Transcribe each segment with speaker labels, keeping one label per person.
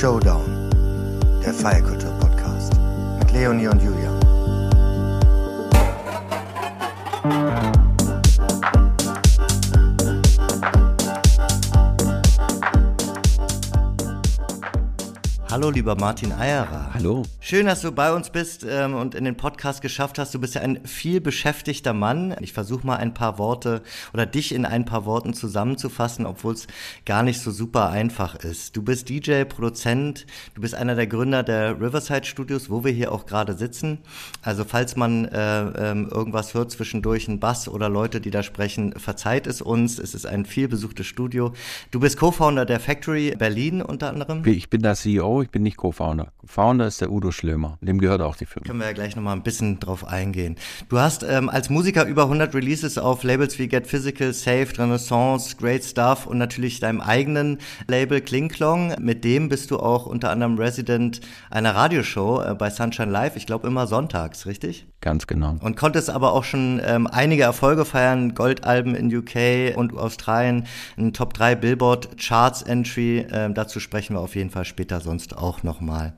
Speaker 1: Showdown, der Feierkultur-Podcast mit Leonie und Julia. Hallo, lieber Martin Eierer.
Speaker 2: Hallo.
Speaker 1: Schön, dass du bei uns bist ähm, und in den Podcast geschafft hast. Du bist ja ein viel beschäftigter Mann. Ich versuche mal ein paar Worte oder dich in ein paar Worten zusammenzufassen, obwohl es gar nicht so super einfach ist. Du bist DJ, Produzent, du bist einer der Gründer der Riverside Studios, wo wir hier auch gerade sitzen. Also falls man äh, äh, irgendwas hört zwischendurch, ein Bass oder Leute, die da sprechen, verzeiht es uns. Es ist ein viel besuchtes Studio. Du bist Co-Founder der Factory Berlin unter anderem.
Speaker 2: Ich bin der CEO, ich bin nicht Co-Founder. Founder ist der Udo Schlömer. Dem gehört auch die Firma.
Speaker 1: Können wir ja gleich nochmal ein bisschen drauf eingehen. Du hast ähm, als Musiker über 100 Releases auf Labels wie Get Physical, Saved, Renaissance, Great Stuff und natürlich deinem eigenen Label Klingklong. Mit dem bist du auch unter anderem Resident einer Radioshow äh, bei Sunshine Live. Ich glaube immer sonntags, richtig?
Speaker 2: Ganz genau.
Speaker 1: Und konntest aber auch schon ähm, einige Erfolge feiern. Goldalben in UK und Australien, ein Top 3 Billboard Charts Entry. Ähm, dazu sprechen wir auf jeden Fall später sonst auch nochmal.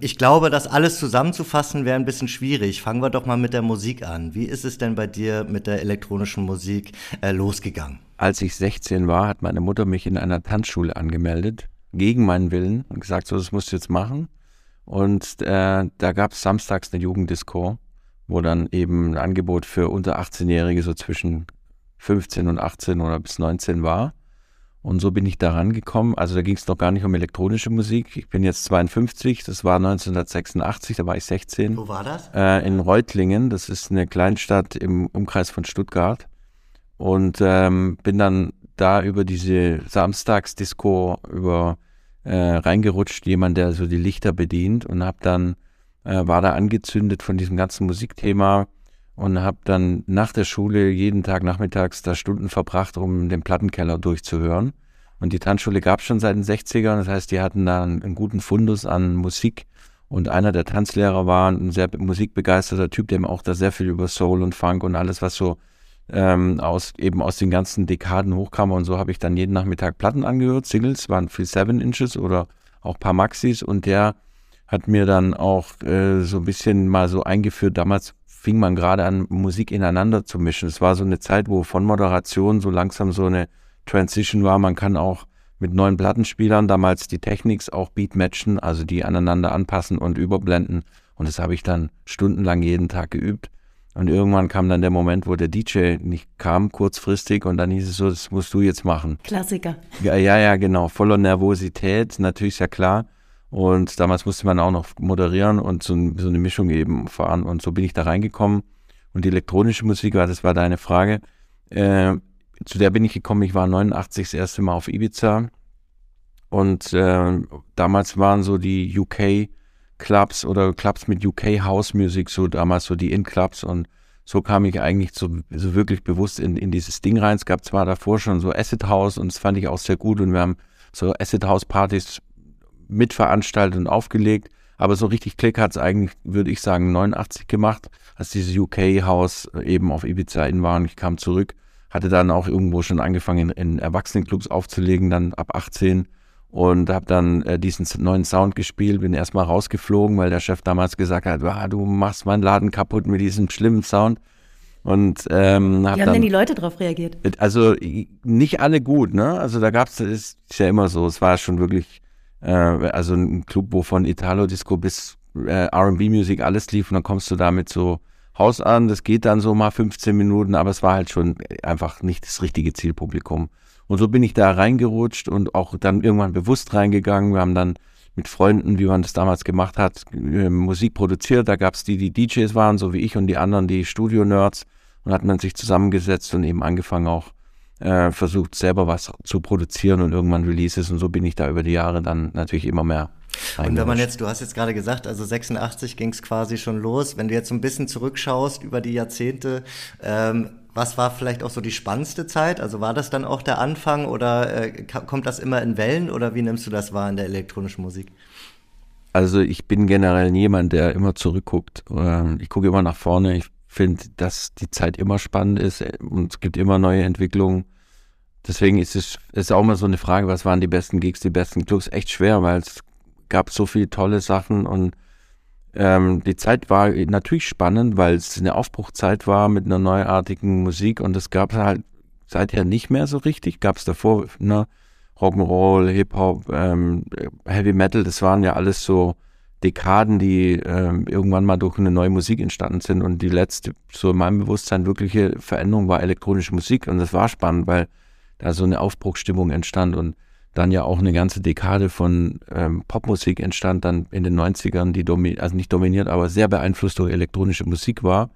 Speaker 1: Ich glaube, das alles zusammenzufassen wäre ein bisschen schwierig. Fangen wir doch mal mit der Musik an. Wie ist es denn bei dir mit der elektronischen Musik äh, losgegangen?
Speaker 2: Als ich 16 war, hat meine Mutter mich in einer Tanzschule angemeldet, gegen meinen Willen, und gesagt, so, das musst du jetzt machen. Und äh, da gab es samstags eine Jugenddisco, wo dann eben ein Angebot für unter 18-Jährige so zwischen 15 und 18 oder bis 19 war. Und so bin ich da rangekommen. Also da ging es noch gar nicht um elektronische Musik. Ich bin jetzt 52, das war 1986, da war ich 16.
Speaker 1: Wo war das?
Speaker 2: Äh, in Reutlingen, das ist eine Kleinstadt im Umkreis von Stuttgart. Und ähm, bin dann da über diese Samstagsdisco über äh, reingerutscht, jemand, der so die Lichter bedient und hab dann, äh, war da angezündet von diesem ganzen Musikthema und habe dann nach der Schule jeden Tag nachmittags da Stunden verbracht, um den Plattenkeller durchzuhören. Und die Tanzschule gab es schon seit den 60ern, das heißt, die hatten da einen, einen, guten Fundus an Musik. Und einer der Tanzlehrer war ein sehr musikbegeisterter Typ, der auch da sehr viel über Soul und Funk und alles, was so ähm, aus eben aus den ganzen Dekaden hochkam. Und so habe ich dann jeden Nachmittag Platten angehört. Singles waren viel Seven Inches oder auch paar Maxis. Und der hat mir dann auch äh, so ein bisschen mal so eingeführt. Damals fing man gerade an, Musik ineinander zu mischen. Es war so eine Zeit, wo von Moderation so langsam so eine Transition war. Man kann auch mit neuen Plattenspielern damals die Techniks auch Beat matchen, also die aneinander anpassen und überblenden. Und das habe ich dann stundenlang jeden Tag geübt. Und irgendwann kam dann der Moment, wo der DJ nicht kam, kurzfristig, und dann hieß es so, das musst du jetzt machen.
Speaker 3: Klassiker.
Speaker 2: Ja, ja, ja, genau. Voller Nervosität, natürlich ist ja klar. Und damals musste man auch noch moderieren und so, so, eine Mischung eben fahren. Und so bin ich da reingekommen. Und die elektronische Musik, das war deine Frage, äh, zu der bin ich gekommen. Ich war 89 das erste Mal auf Ibiza. Und äh, damals waren so die UK Clubs oder Clubs mit UK House Music, so damals so die In-Clubs. Und so kam ich eigentlich so, so wirklich bewusst in, in dieses Ding rein. Es gab zwar davor schon so Acid House und das fand ich auch sehr gut. Und wir haben so Acid House Partys mitveranstaltet und aufgelegt. Aber so richtig Klick hat es eigentlich, würde ich sagen, 89 gemacht, als dieses UK-Haus eben auf Ibiza in war und ich kam zurück. Hatte dann auch irgendwo schon angefangen, in, in Erwachsenenclubs aufzulegen, dann ab 18 und habe dann äh, diesen neuen Sound gespielt, bin erstmal rausgeflogen, weil der Chef damals gesagt hat, ah, du machst meinen Laden kaputt mit diesem schlimmen Sound. Und ähm,
Speaker 3: hab Wie haben dann, denn die Leute darauf reagiert?
Speaker 2: Also nicht alle gut, ne? Also da gab es, ist ja immer so, es war schon wirklich äh, also ein Club, wo von Italo-Disco bis äh, R&B-Musik alles lief und dann kommst du damit so Haus an, das geht dann so mal 15 Minuten, aber es war halt schon einfach nicht das richtige Zielpublikum. Und so bin ich da reingerutscht und auch dann irgendwann bewusst reingegangen. Wir haben dann mit Freunden, wie man das damals gemacht hat, äh, Musik produziert. Da gab es die, die DJs waren, so wie ich und die anderen, die Studio-Nerds. Und hat man sich zusammengesetzt und eben angefangen auch äh, versucht selber was zu produzieren und irgendwann Releases und so bin ich da über die Jahre dann natürlich immer mehr.
Speaker 1: Und wenn man jetzt, du hast jetzt gerade gesagt, also 86 ging es quasi schon los. Wenn du jetzt so ein bisschen zurückschaust über die Jahrzehnte, ähm, was war vielleicht auch so die spannendste Zeit? Also war das dann auch der Anfang oder äh, kommt das immer in Wellen oder wie nimmst du das wahr in der elektronischen Musik?
Speaker 2: Also ich bin generell niemand, der immer zurückguckt. Ähm, ich gucke immer nach vorne. Ich finde, dass die Zeit immer spannend ist äh, und es gibt immer neue Entwicklungen. Deswegen ist es ist auch immer so eine Frage, was waren die besten Gigs, die besten Clubs? Echt schwer, weil es gab so viele tolle Sachen und ähm, die Zeit war natürlich spannend, weil es eine Aufbruchzeit war mit einer neuartigen Musik und es gab halt seither nicht mehr so richtig. Gab es davor, ne? Rock'n'Roll, Hip-Hop, ähm, Heavy Metal, das waren ja alles so Dekaden, die ähm, irgendwann mal durch eine neue Musik entstanden sind. Und die letzte, so in meinem Bewusstsein, wirkliche Veränderung war elektronische Musik. Und das war spannend, weil da so eine Aufbruchsstimmung entstand und dann ja auch eine ganze Dekade von ähm, Popmusik entstand, dann in den 90ern, die also nicht dominiert, aber sehr beeinflusst durch elektronische Musik war.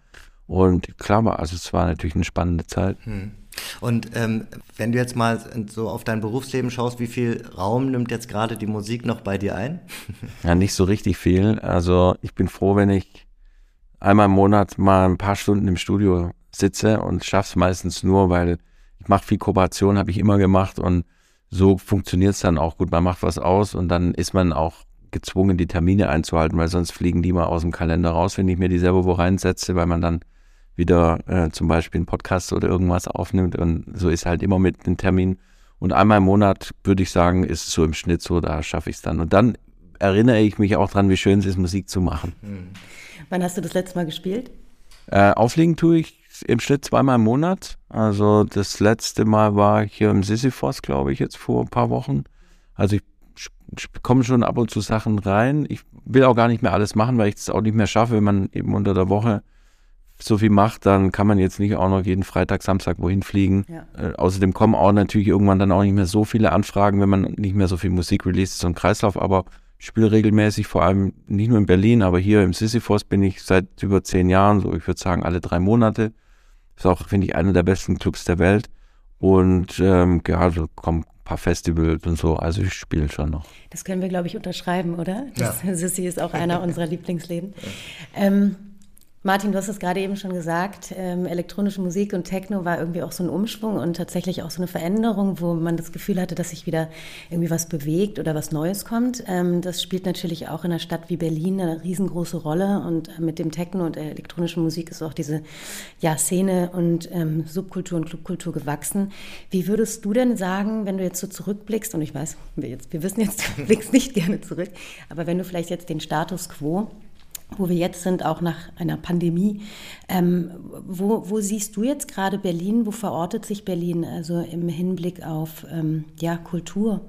Speaker 2: Und klar war, also es war natürlich eine spannende Zeit. Hm.
Speaker 1: Und ähm, wenn du jetzt mal so auf dein Berufsleben schaust, wie viel Raum nimmt jetzt gerade die Musik noch bei dir ein?
Speaker 2: ja, nicht so richtig viel. Also ich bin froh, wenn ich einmal im Monat mal ein paar Stunden im Studio sitze und schaff's meistens nur, weil ich mache viel Kooperation, habe ich immer gemacht und so funktioniert es dann auch gut. Man macht was aus und dann ist man auch gezwungen, die Termine einzuhalten, weil sonst fliegen die mal aus dem Kalender raus, wenn ich mir die selber wo reinsetze, weil man dann wieder äh, zum Beispiel einen Podcast oder irgendwas aufnimmt. Und so ist halt immer mit dem Termin. Und einmal im Monat, würde ich sagen, ist es so im Schnitt so, da schaffe ich es dann. Und dann erinnere ich mich auch dran, wie schön es ist, Musik zu machen. Mhm.
Speaker 3: Wann hast du das letzte Mal gespielt?
Speaker 2: Äh, auflegen tue ich im Schnitt zweimal im Monat. Also das letzte Mal war hier im Sisyphos, glaube ich, jetzt vor ein paar Wochen. Also ich komme schon ab und zu Sachen rein. Ich will auch gar nicht mehr alles machen, weil ich es auch nicht mehr schaffe, wenn man eben unter der Woche so viel macht, dann kann man jetzt nicht auch noch jeden Freitag, Samstag wohin fliegen. Ja. Äh, außerdem kommen auch natürlich irgendwann dann auch nicht mehr so viele Anfragen, wenn man nicht mehr so viel Musik released, so ein Kreislauf, aber ich spiele regelmäßig, vor allem nicht nur in Berlin, aber hier im Sisyphos bin ich seit über zehn Jahren, so ich würde sagen alle drei Monate. Ist auch, finde ich, einer der besten Clubs der Welt. Und ähm, ja, also kommen ein paar Festivals und so, also ich spiele schon noch.
Speaker 3: Das können wir, glaube ich, unterschreiben, oder? Das, ja. Sissi ist auch einer unserer Lieblingsläden. Ja. Ähm, Martin, du hast es gerade eben schon gesagt, ähm, elektronische Musik und Techno war irgendwie auch so ein Umschwung und tatsächlich auch so eine Veränderung, wo man das Gefühl hatte, dass sich wieder irgendwie was bewegt oder was Neues kommt. Ähm, das spielt natürlich auch in einer Stadt wie Berlin eine riesengroße Rolle und mit dem Techno und der elektronischen Musik ist auch diese ja, Szene und ähm, Subkultur und Clubkultur gewachsen. Wie würdest du denn sagen, wenn du jetzt so zurückblickst, und ich weiß, wir, jetzt, wir wissen jetzt, du blickst nicht gerne zurück, aber wenn du vielleicht jetzt den Status quo wo wir jetzt sind, auch nach einer Pandemie. Ähm, wo, wo, siehst du jetzt gerade Berlin? Wo verortet sich Berlin also im Hinblick auf ähm, ja, Kultur?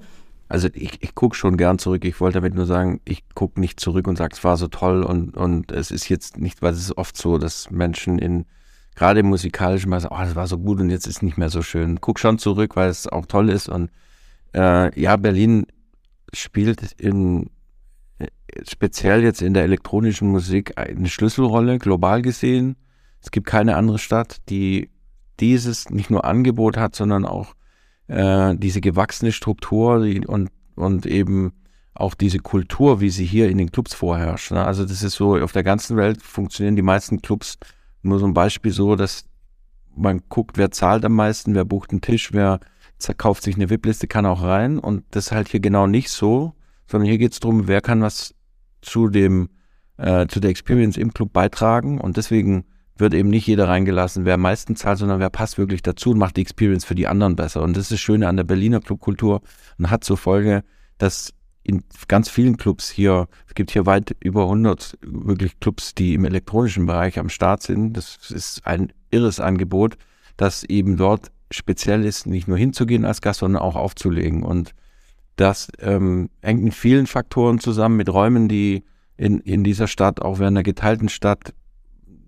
Speaker 2: Also ich, ich gucke schon gern zurück. Ich wollte damit nur sagen, ich gucke nicht zurück und sage, es war so toll und, und es ist jetzt nicht, weil es ist oft so, dass Menschen in gerade im musikalischen mal sagen, oh, das war so gut und jetzt ist nicht mehr so schön. Guck schon zurück, weil es auch toll ist und äh, ja, Berlin spielt in speziell jetzt in der elektronischen Musik eine Schlüsselrolle, global gesehen. Es gibt keine andere Stadt, die dieses nicht nur Angebot hat, sondern auch äh, diese gewachsene Struktur und, und eben auch diese Kultur, wie sie hier in den Clubs vorherrscht. Ne? Also das ist so, auf der ganzen Welt funktionieren die meisten Clubs nur so ein Beispiel so, dass man guckt, wer zahlt am meisten, wer bucht einen Tisch, wer kauft sich eine VIP-Liste, kann auch rein. Und das ist halt hier genau nicht so, sondern hier geht es darum, wer kann was zu dem, äh, zu der Experience im Club beitragen und deswegen wird eben nicht jeder reingelassen, wer am meisten zahlt, sondern wer passt wirklich dazu und macht die Experience für die anderen besser. Und das ist das Schöne an der Berliner Clubkultur und hat zur Folge, dass in ganz vielen Clubs hier, es gibt hier weit über 100 wirklich Clubs, die im elektronischen Bereich am Start sind. Das ist ein irres Angebot, das eben dort speziell ist, nicht nur hinzugehen als Gast, sondern auch aufzulegen. Und das ähm, hängt in vielen Faktoren zusammen mit Räumen, die in, in dieser Stadt, auch während der geteilten Stadt,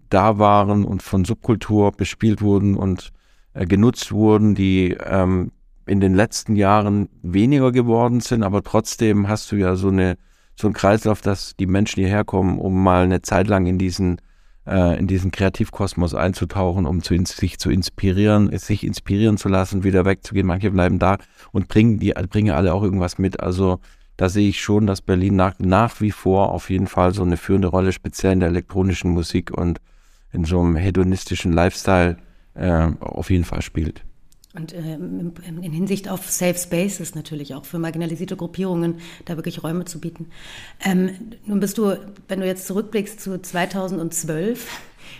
Speaker 2: da waren und von Subkultur bespielt wurden und äh, genutzt wurden, die ähm, in den letzten Jahren weniger geworden sind, aber trotzdem hast du ja so eine so ein Kreislauf, dass die Menschen hierher kommen, um mal eine Zeit lang in diesen in diesen Kreativkosmos einzutauchen, um zu, sich zu inspirieren, sich inspirieren zu lassen, wieder wegzugehen. Manche bleiben da und bringen, die bringen alle auch irgendwas mit. Also da sehe ich schon, dass Berlin nach, nach wie vor auf jeden Fall so eine führende Rolle, speziell in der elektronischen Musik und in so einem hedonistischen Lifestyle äh, auf jeden Fall spielt.
Speaker 3: Und ähm, in Hinsicht auf Safe Spaces natürlich auch für marginalisierte Gruppierungen, da wirklich Räume zu bieten. Ähm, nun bist du, wenn du jetzt zurückblickst zu 2012,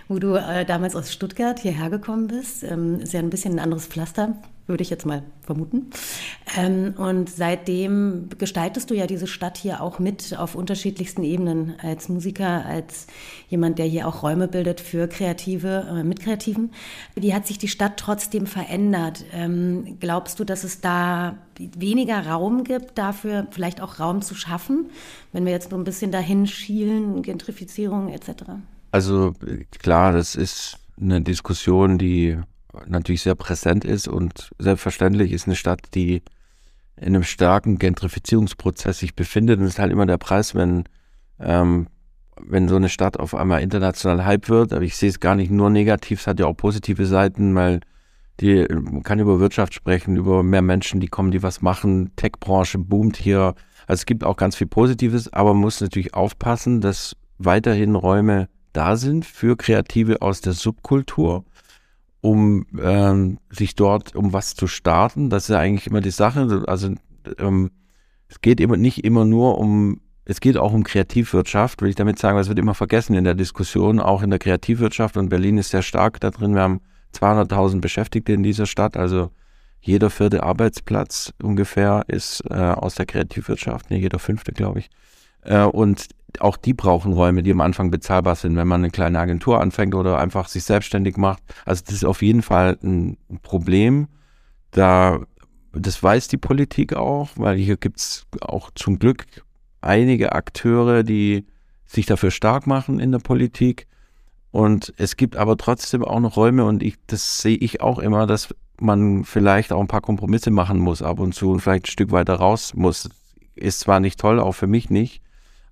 Speaker 3: wo du äh, damals aus Stuttgart hierher gekommen bist, ähm, ist ja ein bisschen ein anderes Pflaster würde ich jetzt mal vermuten. Ähm, und seitdem gestaltest du ja diese Stadt hier auch mit auf unterschiedlichsten Ebenen als Musiker, als jemand, der hier auch Räume bildet für Kreative, äh, mit Kreativen. Wie hat sich die Stadt trotzdem verändert? Ähm, glaubst du, dass es da weniger Raum gibt, dafür vielleicht auch Raum zu schaffen, wenn wir jetzt so ein bisschen dahin schielen, Gentrifizierung etc.?
Speaker 2: Also klar, das ist eine Diskussion, die natürlich sehr präsent ist und selbstverständlich ist eine Stadt, die in einem starken Gentrifizierungsprozess sich befindet. Und es ist halt immer der Preis, wenn ähm, wenn so eine Stadt auf einmal international Hype wird, aber ich sehe es gar nicht nur negativ, es hat ja auch positive Seiten, weil die man kann über Wirtschaft sprechen, über mehr Menschen, die kommen, die was machen, Tech-Branche boomt hier. Also es gibt auch ganz viel Positives, aber man muss natürlich aufpassen, dass weiterhin Räume da sind für Kreative aus der Subkultur um ähm, sich dort um was zu starten. Das ist ja eigentlich immer die Sache. Also ähm, es geht immer nicht immer nur um, es geht auch um Kreativwirtschaft, will ich damit sagen, es wird immer vergessen in der Diskussion, auch in der Kreativwirtschaft und Berlin ist sehr stark da drin. Wir haben 200.000 Beschäftigte in dieser Stadt, also jeder vierte Arbeitsplatz ungefähr ist äh, aus der Kreativwirtschaft, ne, jeder fünfte, glaube ich. Äh, und auch die brauchen Räume, die am Anfang bezahlbar sind, wenn man eine kleine Agentur anfängt oder einfach sich selbstständig macht. Also das ist auf jeden Fall ein Problem. Da, das weiß die Politik auch, weil hier gibt's auch zum Glück einige Akteure, die sich dafür stark machen in der Politik. Und es gibt aber trotzdem auch noch Räume und ich, das sehe ich auch immer, dass man vielleicht auch ein paar Kompromisse machen muss ab und zu und vielleicht ein Stück weiter raus muss. Ist zwar nicht toll, auch für mich nicht,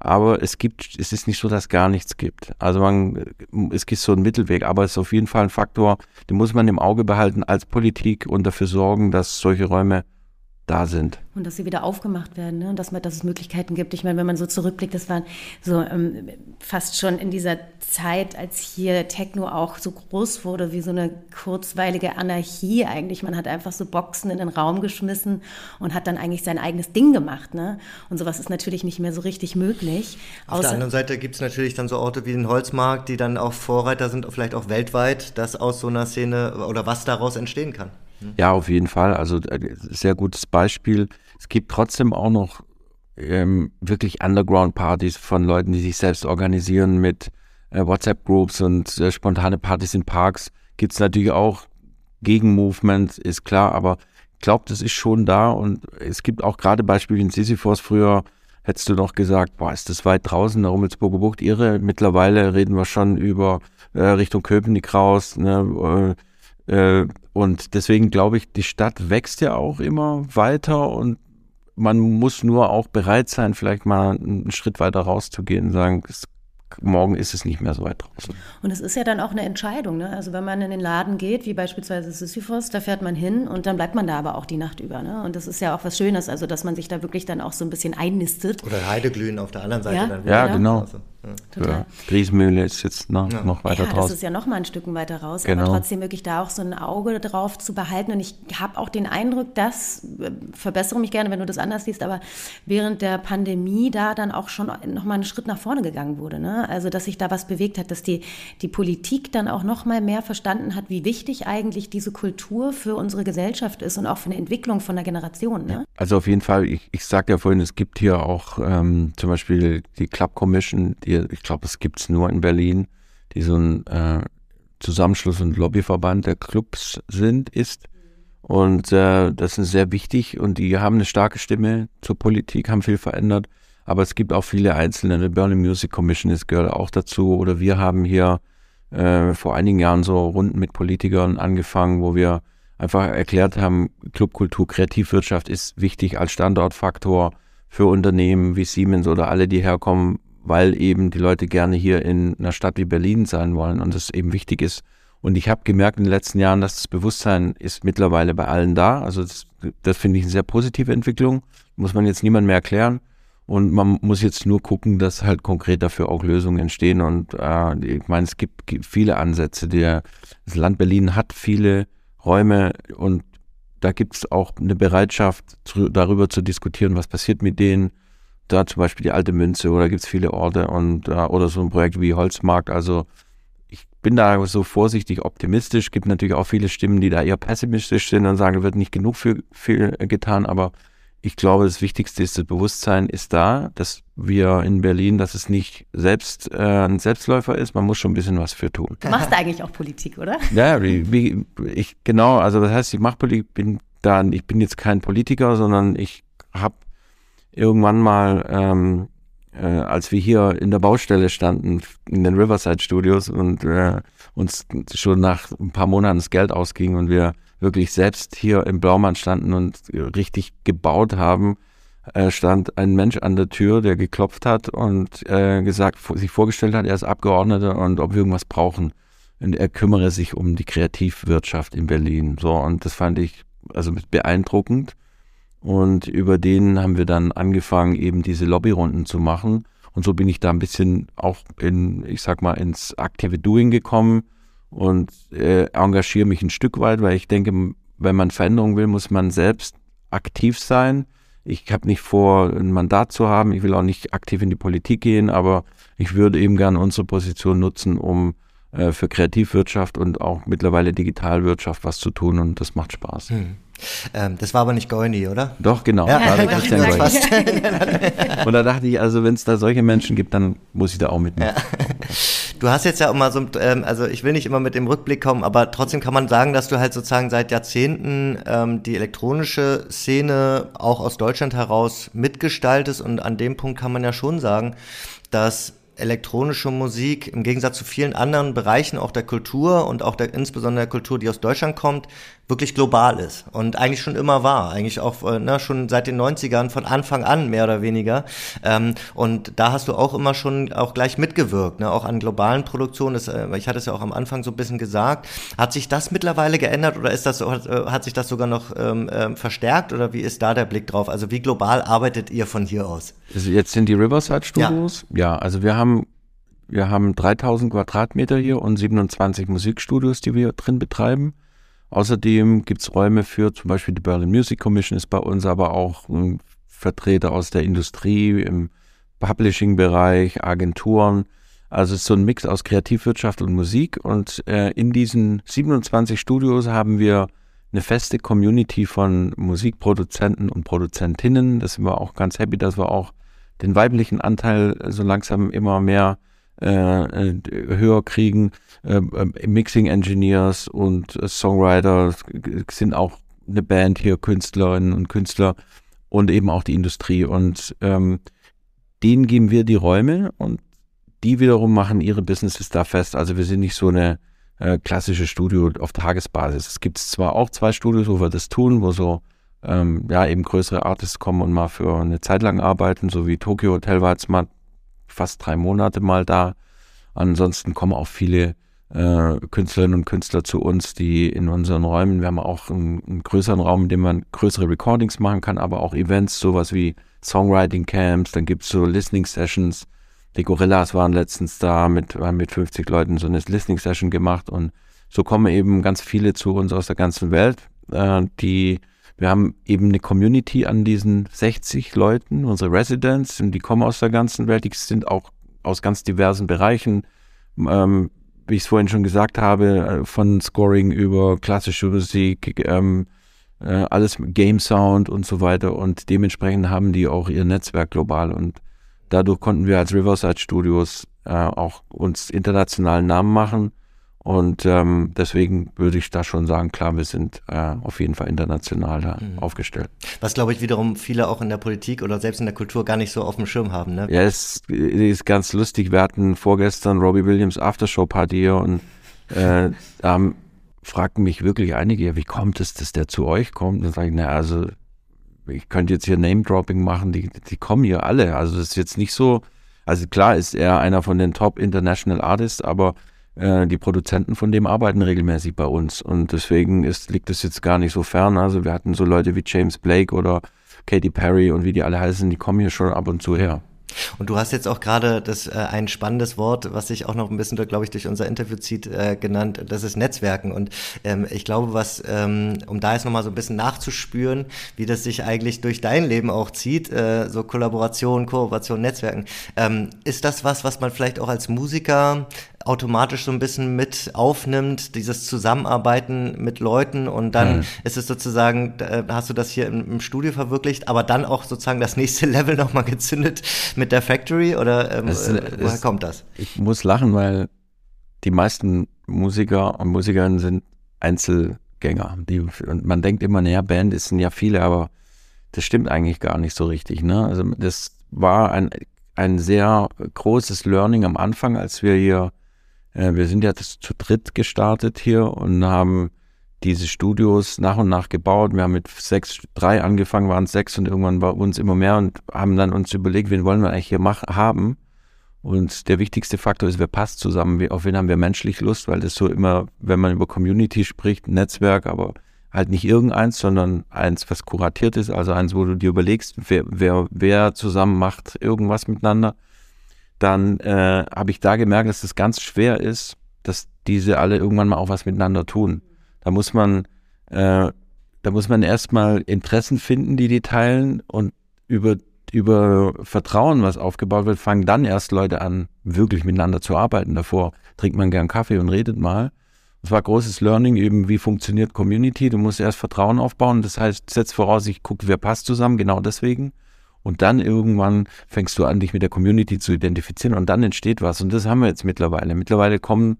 Speaker 2: aber es gibt, es ist nicht so, dass gar nichts gibt. Also man, es gibt so einen Mittelweg, aber es ist auf jeden Fall ein Faktor, den muss man im Auge behalten als Politik und dafür sorgen, dass solche Räume da sind.
Speaker 3: Und dass sie wieder aufgemacht werden, ne? dass, man, dass es Möglichkeiten gibt. Ich meine, wenn man so zurückblickt, das war so ähm, fast schon in dieser Zeit, als hier Techno auch so groß wurde, wie so eine kurzweilige Anarchie eigentlich. Man hat einfach so Boxen in den Raum geschmissen und hat dann eigentlich sein eigenes Ding gemacht. Ne? Und sowas ist natürlich nicht mehr so richtig möglich.
Speaker 1: Auf der anderen Seite gibt es natürlich dann so Orte wie den Holzmarkt, die dann auch Vorreiter sind, vielleicht auch weltweit, dass aus so einer Szene oder was daraus entstehen kann.
Speaker 2: Ja, auf jeden Fall. Also äh, sehr gutes Beispiel. Es gibt trotzdem auch noch ähm, wirklich Underground-Partys von Leuten, die sich selbst organisieren mit äh, WhatsApp-Groups und äh, spontane Partys in Parks. Gibt es natürlich auch Gegenmovement, ist klar, aber ich glaube, das ist schon da und es gibt auch gerade Beispiele in Sisyphos. Früher hättest du noch gesagt, boah, ist das weit draußen, der Rummelsburger Bucht, irre. Mittlerweile reden wir schon über äh, Richtung Köpenick raus, ne, äh und deswegen glaube ich, die Stadt wächst ja auch immer weiter und man muss nur auch bereit sein, vielleicht mal einen Schritt weiter rauszugehen und sagen, es morgen ist es nicht mehr so weit draußen.
Speaker 3: Und es ist ja dann auch eine Entscheidung. Ne? Also wenn man in den Laden geht, wie beispielsweise Sisyphos, da fährt man hin und dann bleibt man da aber auch die Nacht über. Ne? Und das ist ja auch was Schönes, also dass man sich da wirklich dann auch so ein bisschen einnistet.
Speaker 1: Oder Heideglühen auf der anderen Seite.
Speaker 2: Ja,
Speaker 1: dann
Speaker 2: ja genau. Also, ja. Total. Ja. ist jetzt noch, ja. noch weiter
Speaker 3: ja,
Speaker 2: draußen.
Speaker 3: Das ist ja noch mal ein Stück weiter raus,
Speaker 2: genau.
Speaker 3: aber trotzdem wirklich da auch so ein Auge drauf zu behalten. Und ich habe auch den Eindruck, dass, verbessere mich gerne, wenn du das anders siehst, aber während der Pandemie da dann auch schon noch mal einen Schritt nach vorne gegangen wurde. Ne? Also dass sich da was bewegt hat, dass die, die Politik dann auch noch mal mehr verstanden hat, wie wichtig eigentlich diese Kultur für unsere Gesellschaft ist und auch für eine Entwicklung von der Generation. Ne?
Speaker 2: Also auf jeden Fall, ich, ich sagte ja vorhin, es gibt hier auch ähm, zum Beispiel die Club Commission, die die, ich glaube, es gibt es nur in Berlin, die so ein äh, Zusammenschluss und Lobbyverband der Clubs sind, ist. Und äh, das ist sehr wichtig und die haben eine starke Stimme zur Politik, haben viel verändert. Aber es gibt auch viele Einzelne. Die Berlin Music Commission ist, gehört auch dazu. Oder wir haben hier äh, vor einigen Jahren so Runden mit Politikern angefangen, wo wir einfach erklärt haben, Clubkultur, Kreativwirtschaft ist wichtig als Standortfaktor für Unternehmen wie Siemens oder alle, die herkommen, weil eben die Leute gerne hier in einer Stadt wie Berlin sein wollen und es eben wichtig ist. Und ich habe gemerkt in den letzten Jahren, dass das Bewusstsein ist mittlerweile bei allen da. Also das, das finde ich eine sehr positive Entwicklung. Muss man jetzt niemand mehr erklären. Und man muss jetzt nur gucken, dass halt konkret dafür auch Lösungen entstehen. Und äh, ich meine, es gibt, gibt viele Ansätze. Der, das Land Berlin hat viele Räume und da gibt es auch eine Bereitschaft, zu, darüber zu diskutieren, was passiert mit denen da zum Beispiel die alte Münze oder gibt es viele Orte und äh, oder so ein Projekt wie Holzmarkt. Also ich bin da so vorsichtig optimistisch. Gibt natürlich auch viele Stimmen, die da eher pessimistisch sind und sagen, wird nicht genug für viel getan. Aber ich glaube, das Wichtigste ist, das Bewusstsein ist da, dass wir in Berlin, dass es nicht selbst äh, ein Selbstläufer ist. Man muss schon ein bisschen was für tun.
Speaker 3: Du machst eigentlich auch Politik, oder?
Speaker 2: Ja, wie, ich genau. Also das heißt, ich mache Politik. Bin da, ich bin jetzt kein Politiker, sondern ich habe irgendwann mal ähm, äh, als wir hier in der Baustelle standen, in den Riverside Studios und äh, uns schon nach ein paar Monaten das Geld ausging und wir wirklich selbst hier im Blaumann standen und richtig gebaut haben, äh, stand ein Mensch an der Tür, der geklopft hat und äh, gesagt, sich vorgestellt hat, er ist Abgeordneter und ob wir irgendwas brauchen. Und er kümmere sich um die Kreativwirtschaft in Berlin. So, und das fand ich also beeindruckend. Und über den haben wir dann angefangen, eben diese Lobbyrunden zu machen. Und so bin ich da ein bisschen auch in, ich sag mal, ins aktive Doing gekommen und äh, engagiere mich ein Stück weit, weil ich denke, wenn man Veränderung will, muss man selbst aktiv sein. Ich habe nicht vor, ein Mandat zu haben. Ich will auch nicht aktiv in die Politik gehen, aber ich würde eben gerne unsere Position nutzen, um äh, für Kreativwirtschaft und auch mittlerweile Digitalwirtschaft was zu tun und das macht Spaß. Hm.
Speaker 1: Ähm, das war aber nicht Goini, oder?
Speaker 2: Doch, genau. Ja,
Speaker 1: ja, Christian
Speaker 2: Und da dachte ich, also wenn es da solche Menschen gibt, dann muss ich da auch mitmachen. Ja.
Speaker 1: Du hast jetzt ja immer so, ähm, also ich will nicht immer mit dem Rückblick kommen, aber trotzdem kann man sagen, dass du halt sozusagen seit Jahrzehnten ähm, die elektronische Szene auch aus Deutschland heraus mitgestaltest und an dem Punkt kann man ja schon sagen, dass elektronische Musik im Gegensatz zu vielen anderen Bereichen auch der Kultur und auch der, insbesondere der Kultur, die aus Deutschland kommt, wirklich global ist und eigentlich schon immer war, eigentlich auch äh, ne, schon seit den 90ern von Anfang an mehr oder weniger. Ähm, und da hast du auch immer schon auch gleich mitgewirkt, ne, auch an globalen Produktionen. Das, äh, ich hatte es ja auch am Anfang so ein bisschen gesagt. Hat sich das mittlerweile geändert oder ist das hat, äh, hat sich das sogar noch ähm, äh, verstärkt oder wie ist da der Blick drauf? Also wie global arbeitet ihr von hier aus?
Speaker 2: Also jetzt sind die Riverside Studios. Ja, ja also wir haben wir haben 3000 Quadratmeter hier und 27 Musikstudios, die wir drin betreiben. Außerdem gibt es Räume für zum Beispiel die Berlin Music Commission ist bei uns, aber auch um, Vertreter aus der Industrie, im Publishing-Bereich, Agenturen. Also es ist so ein Mix aus Kreativwirtschaft und Musik. Und äh, in diesen 27 Studios haben wir eine feste Community von Musikproduzenten und Produzentinnen. Das sind wir auch ganz happy, dass wir auch den weiblichen Anteil so langsam immer mehr äh, äh, höher kriegen. Äh, äh, Mixing Engineers und Songwriter sind auch eine Band hier, Künstlerinnen und Künstler und eben auch die Industrie. Und ähm, denen geben wir die Räume und die wiederum machen ihre Businesses da fest. Also wir sind nicht so eine äh, klassische Studio auf Tagesbasis. Es gibt zwar auch zwei Studios, wo wir das tun, wo so ähm, ja eben größere Artists kommen und mal für eine Zeit lang arbeiten, so wie Tokyo Hotel war jetzt mal fast drei Monate mal da. Ansonsten kommen auch viele äh, Künstlerinnen und Künstler zu uns, die in unseren Räumen, wir haben auch einen, einen, größeren Raum, in dem man größere Recordings machen kann, aber auch Events, sowas wie Songwriting Camps, dann gibt es so Listening Sessions. Die Gorillas waren letztens da, mit, haben mit 50 Leuten so eine Listening Session gemacht und so kommen eben ganz viele zu uns aus der ganzen Welt, äh, die wir haben eben eine Community an diesen 60 Leuten, unsere Residents, und die kommen aus der ganzen Welt, die sind auch aus ganz diversen Bereichen. Ähm, wie ich es vorhin schon gesagt habe, äh, von Scoring über klassische Musik, ähm, äh, alles Game Sound und so weiter. Und dementsprechend haben die auch ihr Netzwerk global. Und dadurch konnten wir als Riverside Studios äh, auch uns internationalen Namen machen und ähm, deswegen würde ich da schon sagen, klar, wir sind äh, auf jeden Fall international da mhm. aufgestellt.
Speaker 1: Was, glaube ich, wiederum viele auch in der Politik oder selbst in der Kultur gar nicht so auf dem Schirm haben. Ne?
Speaker 2: Ja, es ist ganz lustig. Wir hatten vorgestern Robbie Williams Aftershow-Party hier und äh, da fragten mich wirklich einige, ja, wie kommt es, dass der zu euch kommt? Dann sage ich, na, also ich könnte jetzt hier Name-Dropping machen, die, die kommen hier alle. Also das ist jetzt nicht so, also klar ist er einer von den Top International Artists, aber äh, die Produzenten von dem arbeiten regelmäßig bei uns. Und deswegen ist, liegt es jetzt gar nicht so fern. Also wir hatten so Leute wie James Blake oder Katy Perry und wie die alle heißen, die kommen hier schon ab und zu her.
Speaker 1: Und du hast jetzt auch gerade das äh, ein spannendes Wort, was sich auch noch ein bisschen, glaube ich, durch unser Interview zieht, äh, genannt. Das ist Netzwerken. Und ähm, ich glaube, was, ähm, um da jetzt nochmal so ein bisschen nachzuspüren, wie das sich eigentlich durch dein Leben auch zieht, äh, so Kollaboration, Kooperation, Netzwerken, ähm, ist das was, was man vielleicht auch als Musiker automatisch so ein bisschen mit aufnimmt, dieses Zusammenarbeiten mit Leuten und dann mhm. ist es sozusagen, äh, hast du das hier im, im, Studio verwirklicht, aber dann auch sozusagen das nächste Level nochmal gezündet mit der Factory oder ähm, es, äh, woher es, kommt das?
Speaker 2: Ich muss lachen, weil die meisten Musiker und Musikerinnen sind Einzelgänger. Die, und man denkt immer, naja, Band ist ja viele, aber das stimmt eigentlich gar nicht so richtig. Ne? Also das war ein, ein sehr großes Learning am Anfang, als wir hier, äh, wir sind ja zu dritt gestartet hier und haben diese Studios nach und nach gebaut. Wir haben mit sechs, drei angefangen, waren sechs und irgendwann bei uns immer mehr und haben dann uns überlegt, wen wollen wir eigentlich hier mach, haben. Und der wichtigste Faktor ist, wer passt zusammen, auf wen haben wir menschlich Lust, weil das so immer, wenn man über Community spricht, Netzwerk, aber halt nicht irgendeins, sondern eins, was kuratiert ist, also eins, wo du dir überlegst, wer, wer, wer zusammen macht irgendwas miteinander, dann äh, habe ich da gemerkt, dass es das ganz schwer ist, dass diese alle irgendwann mal auch was miteinander tun. Da muss man, äh, da muss man erstmal Interessen finden, die die teilen und über, über Vertrauen, was aufgebaut wird, fangen dann erst Leute an, wirklich miteinander zu arbeiten. Davor trinkt man gern Kaffee und redet mal. Das war großes Learning, eben wie funktioniert Community. Du musst erst Vertrauen aufbauen. Das heißt, setz voraus, ich gucke, wer passt zusammen, genau deswegen. Und dann irgendwann fängst du an, dich mit der Community zu identifizieren und dann entsteht was. Und das haben wir jetzt mittlerweile. Mittlerweile kommen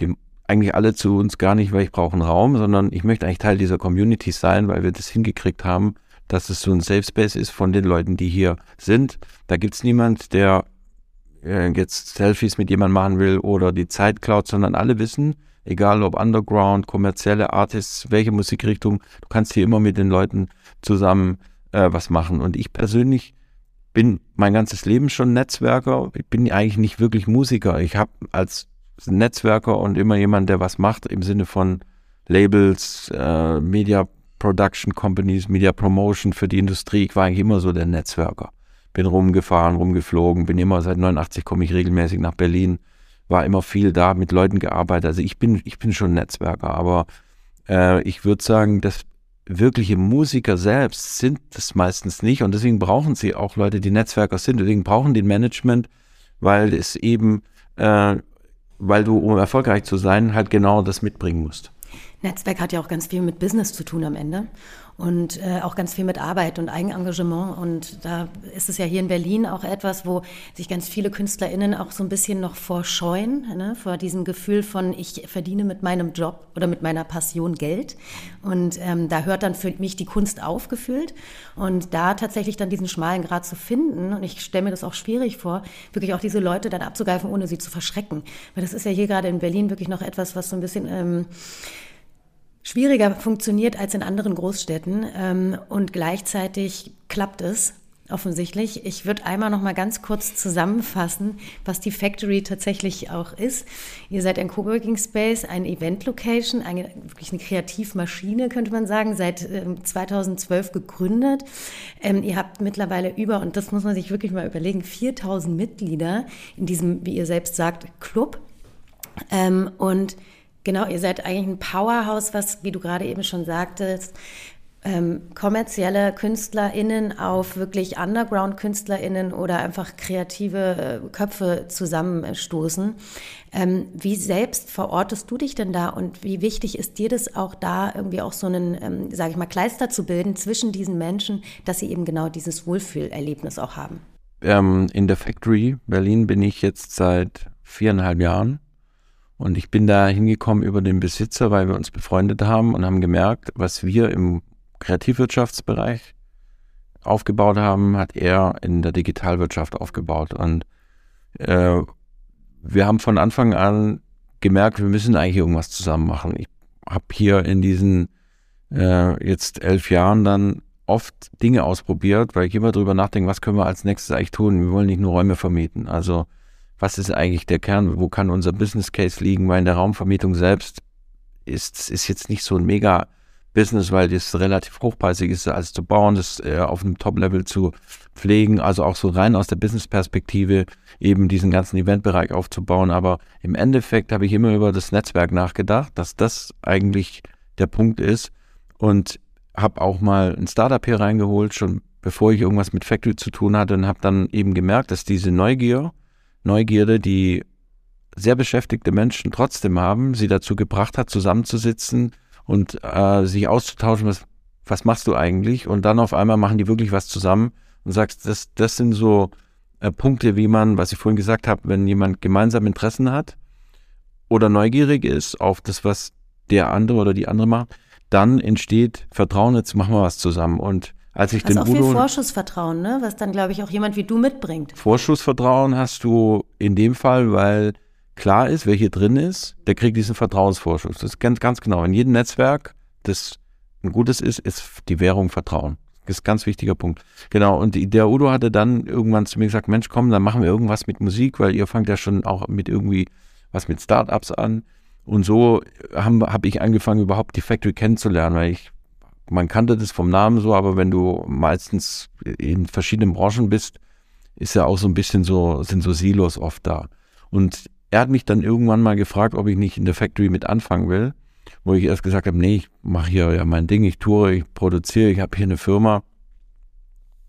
Speaker 2: die eigentlich alle zu uns gar nicht, weil ich brauche einen Raum, sondern ich möchte eigentlich Teil dieser Community sein, weil wir das hingekriegt haben, dass es so ein Safe Space ist von den Leuten, die hier sind. Da gibt's niemand, der äh, jetzt Selfies mit jemandem machen will oder die Zeit klaut, sondern alle wissen, egal ob Underground, kommerzielle Artists, welche Musikrichtung, du kannst hier immer mit den Leuten zusammen äh, was machen. Und ich persönlich bin mein ganzes Leben schon Netzwerker. Ich bin eigentlich nicht wirklich Musiker. Ich habe als Netzwerker und immer jemand, der was macht im Sinne von Labels, äh, Media Production Companies, Media Promotion für die Industrie. Ich war eigentlich immer so der Netzwerker. Bin rumgefahren, rumgeflogen, bin immer seit 89 komme ich regelmäßig nach Berlin war immer viel da, mit Leuten gearbeitet. Also ich bin, ich bin schon Netzwerker, aber äh, ich würde sagen, dass wirkliche Musiker selbst sind das meistens nicht und deswegen brauchen sie auch Leute, die Netzwerker sind. Deswegen brauchen die Management, weil es eben, äh, weil du, um erfolgreich zu sein, halt genau das mitbringen musst.
Speaker 3: Netzwerk hat ja auch ganz viel mit Business zu tun am Ende und äh, auch ganz viel mit Arbeit und Eigenengagement. Und da ist es ja hier in Berlin auch etwas, wo sich ganz viele KünstlerInnen auch so ein bisschen noch vorscheuen, ne? vor diesem Gefühl von, ich verdiene mit meinem Job oder mit meiner Passion Geld. Und ähm, da hört dann für mich die Kunst aufgefühlt. Und da tatsächlich dann diesen schmalen Grad zu finden, und ich stelle mir das auch schwierig vor, wirklich auch diese Leute dann abzugreifen, ohne sie zu verschrecken. Weil das ist ja hier gerade in Berlin wirklich noch etwas, was so ein bisschen ähm, schwieriger funktioniert als in anderen Großstädten ähm, und gleichzeitig klappt es offensichtlich. Ich würde einmal noch mal ganz kurz zusammenfassen, was die Factory tatsächlich auch ist. Ihr seid ein Coworking Space, ein Event Location, eine, wirklich eine Kreativmaschine, könnte man sagen, seit ähm, 2012 gegründet. Ähm, ihr habt mittlerweile über, und das muss man sich wirklich mal überlegen, 4000 Mitglieder in diesem, wie ihr selbst sagt, Club. Ähm, und Genau, ihr seid eigentlich ein Powerhouse, was, wie du gerade eben schon sagtest, ähm, kommerzielle KünstlerInnen auf wirklich Underground-KünstlerInnen oder einfach kreative äh, Köpfe zusammenstoßen. Ähm, wie selbst verortest du dich denn da und wie wichtig ist dir das auch da irgendwie auch so einen, ähm, sage ich mal, Kleister zu bilden zwischen diesen Menschen, dass sie eben genau dieses Wohlfühlerlebnis auch haben?
Speaker 2: Ähm, in der Factory Berlin bin ich jetzt seit viereinhalb Jahren und ich bin da hingekommen über den Besitzer, weil wir uns befreundet haben und haben gemerkt, was wir im Kreativwirtschaftsbereich aufgebaut haben, hat er in der Digitalwirtschaft aufgebaut. Und äh, wir haben von Anfang an gemerkt, wir müssen eigentlich irgendwas zusammen machen. Ich habe hier in diesen äh, jetzt elf Jahren dann oft Dinge ausprobiert, weil ich immer drüber nachdenke, was können wir als nächstes eigentlich tun. Wir wollen nicht nur Räume vermieten. Also was ist eigentlich der Kern, wo kann unser Business Case liegen, weil in der Raumvermietung selbst ist, ist jetzt nicht so ein mega Business, weil das relativ hochpreisig ist, als zu bauen, das äh, auf einem Top-Level zu pflegen, also auch so rein aus der Business-Perspektive eben diesen ganzen Eventbereich aufzubauen. Aber im Endeffekt habe ich immer über das Netzwerk nachgedacht, dass das eigentlich der Punkt ist. Und habe auch mal ein Startup hier reingeholt, schon bevor ich irgendwas mit Factory zu tun hatte und habe dann eben gemerkt, dass diese Neugier, Neugierde, die sehr beschäftigte Menschen trotzdem haben, sie dazu gebracht hat, zusammenzusitzen und äh, sich auszutauschen, was, was machst du eigentlich? Und dann auf einmal machen die wirklich was zusammen und sagst, das, das sind so äh, Punkte, wie man, was ich vorhin gesagt habe, wenn jemand gemeinsam Interessen hat oder neugierig ist auf das, was der andere oder die andere macht, dann entsteht Vertrauen, jetzt machen wir was zusammen. Und als ich
Speaker 3: also
Speaker 2: den
Speaker 3: auch
Speaker 2: Udo,
Speaker 3: viel Vorschussvertrauen, ne? was dann, glaube ich, auch jemand wie du mitbringt.
Speaker 2: Vorschussvertrauen hast du in dem Fall, weil klar ist, wer hier drin ist, der kriegt diesen Vertrauensvorschuss. Das ist ganz, ganz genau. In jedem Netzwerk, das ein gutes ist, ist die Währung Vertrauen. Das ist ein ganz wichtiger Punkt. Genau, und der Udo hatte dann irgendwann zu mir gesagt, Mensch, komm, dann machen wir irgendwas mit Musik, weil ihr fangt ja schon auch mit irgendwie was mit Startups an. Und so habe hab ich angefangen, überhaupt die Factory kennenzulernen, weil ich, man kannte das vom Namen so, aber wenn du meistens in verschiedenen Branchen bist, ist ja auch so ein bisschen so, sind so Silos oft da. Und er hat mich dann irgendwann mal gefragt, ob ich nicht in der Factory mit anfangen will, wo ich erst gesagt habe, nee, ich mache hier ja mein Ding, ich toure, ich produziere, ich habe hier eine Firma.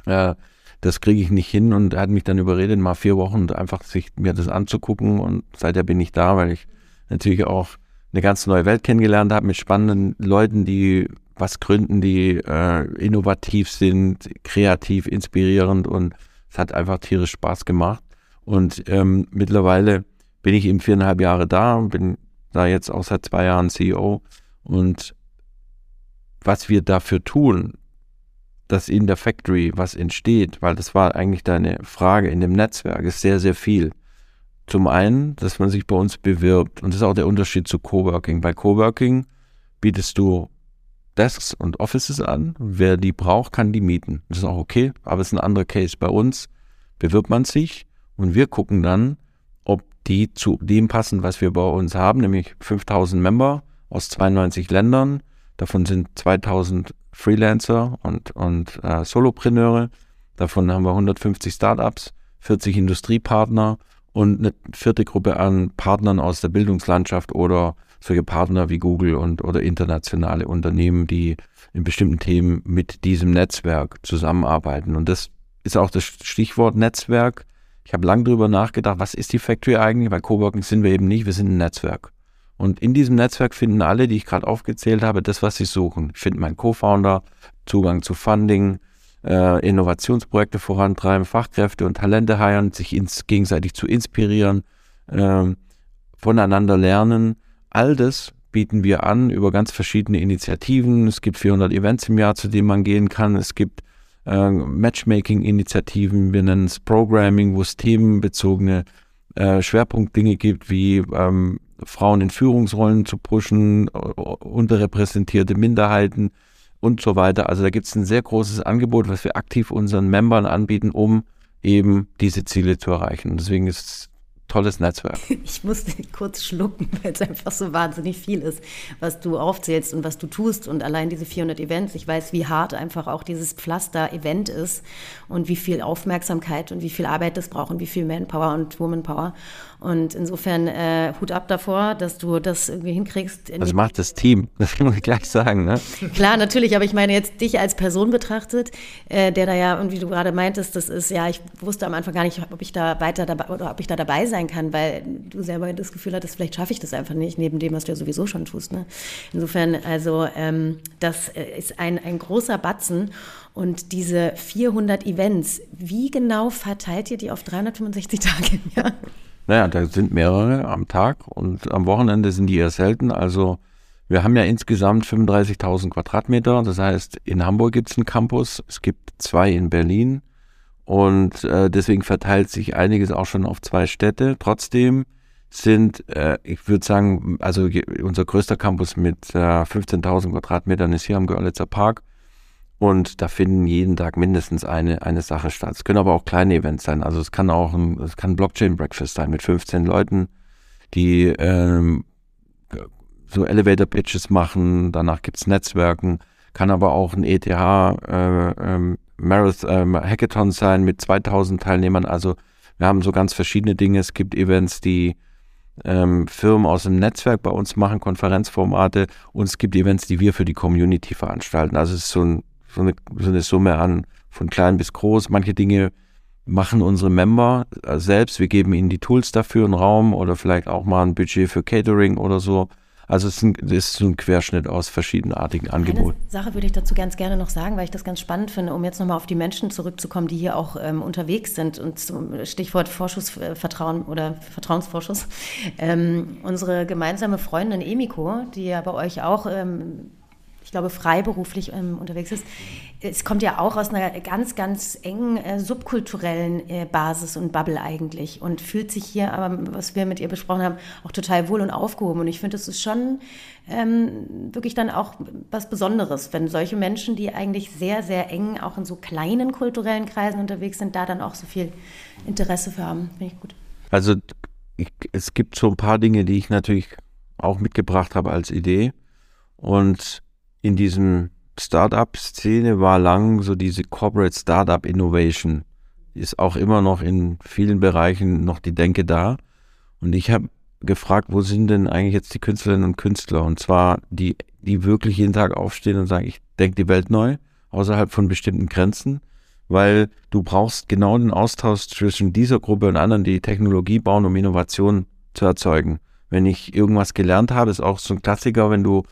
Speaker 2: Äh, das kriege ich nicht hin und er hat mich dann überredet, mal vier Wochen einfach sich mir das anzugucken und seither bin ich da, weil ich natürlich auch eine ganz neue Welt kennengelernt habe mit spannenden Leuten, die was gründen, die äh, innovativ sind, kreativ, inspirierend und es hat einfach tierisch Spaß gemacht. Und ähm, mittlerweile bin ich eben viereinhalb Jahre da und bin da jetzt auch seit zwei Jahren CEO. Und was wir dafür tun, dass in der Factory was entsteht, weil das war eigentlich deine Frage in dem Netzwerk, ist sehr, sehr viel. Zum einen, dass man sich bei uns bewirbt und das ist auch der Unterschied zu Coworking. Bei Coworking bietest du Desks und Offices an. Wer die braucht, kann die mieten. Das ist auch okay, aber es ist ein anderer Case. Bei uns bewirbt man sich und wir gucken dann, ob die zu dem passen, was wir bei uns haben, nämlich 5000 Member aus 92 Ländern. Davon sind 2000 Freelancer und, und äh, Solopreneure. Davon haben wir 150 Startups, 40 Industriepartner und eine vierte Gruppe an Partnern aus der Bildungslandschaft oder solche Partner wie Google und oder internationale Unternehmen, die in bestimmten Themen mit diesem Netzwerk zusammenarbeiten. Und das ist auch das Stichwort Netzwerk. Ich habe lange darüber nachgedacht, was ist die Factory eigentlich? Bei Coworking sind wir eben nicht, wir sind ein Netzwerk. Und in diesem Netzwerk finden alle, die ich gerade aufgezählt habe, das, was sie suchen. Ich finde meinen Co-Founder, Zugang zu Funding, äh, Innovationsprojekte vorantreiben, Fachkräfte und Talente heiern, sich ins, gegenseitig zu inspirieren, äh, voneinander lernen. All das bieten wir an über ganz verschiedene Initiativen. Es gibt 400 Events im Jahr, zu denen man gehen kann. Es gibt äh, Matchmaking-Initiativen, wir nennen es Programming, wo es themenbezogene äh, Schwerpunktdinge gibt, wie ähm, Frauen in Führungsrollen zu pushen, unterrepräsentierte Minderheiten und so weiter. Also da gibt es ein sehr großes Angebot, was wir aktiv unseren Membern anbieten, um eben diese Ziele zu erreichen. Deswegen ist tolles Netzwerk.
Speaker 3: Ich musste kurz schlucken, weil es einfach so wahnsinnig viel ist, was du aufzählst und was du tust. Und allein diese 400 Events, ich weiß, wie hart einfach auch dieses Pflaster-Event ist und wie viel Aufmerksamkeit und wie viel Arbeit das braucht und wie viel Manpower und Womanpower. Und insofern äh, Hut ab davor, dass du das irgendwie hinkriegst.
Speaker 2: Das macht das Team, das muss ich gleich sagen. Ne?
Speaker 3: Klar, natürlich, aber ich meine jetzt dich als Person betrachtet, äh, der da ja, und wie du gerade meintest, das ist ja, ich wusste am Anfang gar nicht, ob ich da weiter dabei oder ob ich da dabei sein kann, weil du selber das Gefühl hattest, vielleicht schaffe ich das einfach nicht, neben dem, was du ja sowieso schon tust. Ne? Insofern, also ähm, das äh, ist ein, ein großer Batzen. Und diese 400 Events, wie genau verteilt ihr die auf 365 Tage im Jahr?
Speaker 2: Naja, da sind mehrere am Tag und am Wochenende sind die eher selten. Also wir haben ja insgesamt 35.000 Quadratmeter. Das heißt, in Hamburg gibt es einen Campus, es gibt zwei in Berlin und äh, deswegen verteilt sich einiges auch schon auf zwei Städte. Trotzdem sind, äh, ich würde sagen, also unser größter Campus mit äh, 15.000 Quadratmetern ist hier am Görlitzer Park. Und da finden jeden Tag mindestens eine, eine Sache statt. Es können aber auch kleine Events sein. Also es kann auch ein, es kann Blockchain-Breakfast sein mit 15 Leuten, die ähm, so Elevator-Pitches machen. Danach gibt's Netzwerken. Kann aber auch ein ETH äh, ähm, Marathon, äh, Hackathon sein mit 2000 Teilnehmern. Also wir haben so ganz verschiedene Dinge. Es gibt Events, die ähm, Firmen aus dem Netzwerk bei uns machen, Konferenzformate. Und es gibt Events, die wir für die Community veranstalten. Also es ist so ein so eine, so eine Summe an, von klein bis groß. Manche Dinge machen unsere Member äh, selbst. Wir geben ihnen die Tools dafür, einen Raum oder vielleicht auch mal ein Budget für Catering oder so. Also es ist ein, es ist ein Querschnitt aus verschiedenartigen Angeboten.
Speaker 3: Eine Sache würde ich dazu ganz gerne noch sagen, weil ich das ganz spannend finde, um jetzt nochmal auf die Menschen zurückzukommen, die hier auch ähm, unterwegs sind und zum Stichwort Vorschussvertrauen oder Vertrauensvorschuss. Ähm, unsere gemeinsame Freundin Emiko, die ja bei euch auch ähm, ich glaube, freiberuflich ähm, unterwegs ist. Es kommt ja auch aus einer ganz, ganz engen äh, subkulturellen äh, Basis und Bubble eigentlich und fühlt sich hier, aber was wir mit ihr besprochen haben, auch total wohl und aufgehoben. Und ich finde, es ist schon ähm, wirklich dann auch was Besonderes, wenn solche Menschen, die eigentlich sehr, sehr eng auch in so kleinen kulturellen Kreisen unterwegs sind, da dann auch so viel Interesse für haben. Finde ich gut.
Speaker 2: Also ich, es gibt so ein paar Dinge, die ich natürlich auch mitgebracht habe als Idee. Und in diesem Startup-Szene war lang so diese Corporate Startup Innovation. Ist auch immer noch in vielen Bereichen noch die Denke da. Und ich habe gefragt, wo sind denn eigentlich jetzt die Künstlerinnen und Künstler? Und zwar die, die wirklich jeden Tag aufstehen und sagen, ich denke die Welt neu, außerhalb von bestimmten Grenzen, weil du brauchst genau den Austausch zwischen dieser Gruppe und anderen, die Technologie bauen, um Innovation zu erzeugen. Wenn ich irgendwas gelernt habe, ist auch so ein Klassiker, wenn du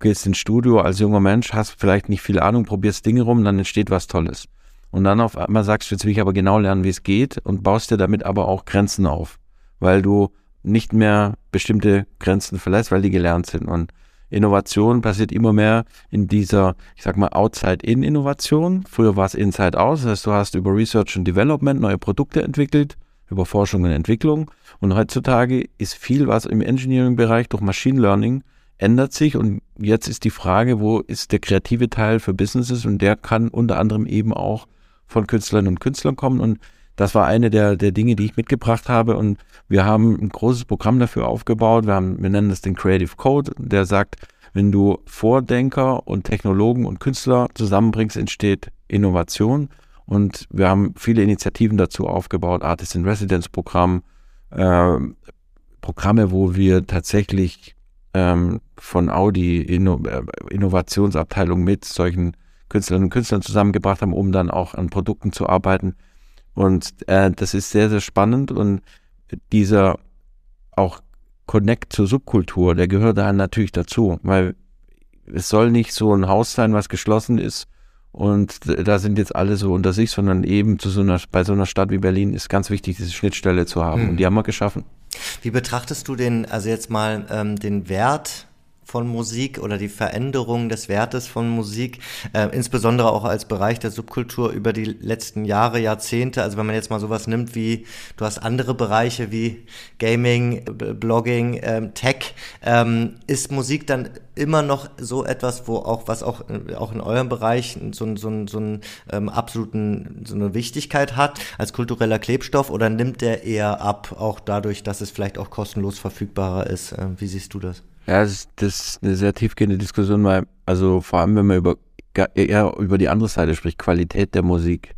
Speaker 2: gehst ins Studio als junger Mensch, hast vielleicht nicht viel Ahnung, probierst Dinge rum, dann entsteht was Tolles. Und dann auf einmal sagst du, jetzt will ich aber genau lernen, wie es geht und baust dir damit aber auch Grenzen auf, weil du nicht mehr bestimmte Grenzen verlässt, weil die gelernt sind. Und Innovation passiert immer mehr in dieser, ich sag mal, Outside-In-Innovation. Früher war es Inside-Out, das heißt, du hast über Research und Development neue Produkte entwickelt, über Forschung und Entwicklung. Und heutzutage ist viel, was im Engineering-Bereich durch Machine Learning ändert sich und jetzt ist die Frage, wo ist der kreative Teil für Businesses und der kann unter anderem eben auch von Künstlerinnen und Künstlern kommen und das war eine der, der Dinge, die ich mitgebracht habe und wir haben ein großes Programm dafür aufgebaut. Wir, haben, wir nennen das den Creative Code, der sagt, wenn du Vordenker und Technologen und Künstler zusammenbringst, entsteht Innovation. Und wir haben viele Initiativen dazu aufgebaut, Artist in Residence Programm, äh, Programme, wo wir tatsächlich ähm, von Audi Inno äh, Innovationsabteilung mit solchen Künstlerinnen und Künstlern zusammengebracht haben, um dann auch an Produkten zu arbeiten. Und äh, das ist sehr, sehr spannend und dieser auch Connect zur Subkultur, der gehört da natürlich dazu, weil es soll nicht so ein Haus sein, was geschlossen ist und da sind jetzt alle so unter sich, sondern eben zu so einer, bei so einer Stadt wie Berlin ist ganz wichtig, diese Schnittstelle zu haben. Hm. Und die haben wir geschaffen.
Speaker 1: Wie betrachtest du den, also jetzt mal ähm, den Wert von Musik oder die Veränderung des Wertes von Musik, äh, insbesondere auch als Bereich der Subkultur über die letzten Jahre, Jahrzehnte. Also wenn man jetzt mal sowas nimmt wie, du hast andere Bereiche wie Gaming, Blogging, ähm, Tech, ähm, ist Musik dann immer noch so etwas, wo auch, was auch, auch in eurem Bereich so, so, so einen ähm, absoluten, so eine Wichtigkeit hat als kultureller Klebstoff oder nimmt der eher ab, auch dadurch, dass es vielleicht auch kostenlos verfügbarer ist? Äh, wie siehst du das?
Speaker 2: Ja, das, das ist eine sehr tiefgehende Diskussion, weil, also vor allem, wenn man über, eher über die andere Seite spricht, Qualität der Musik.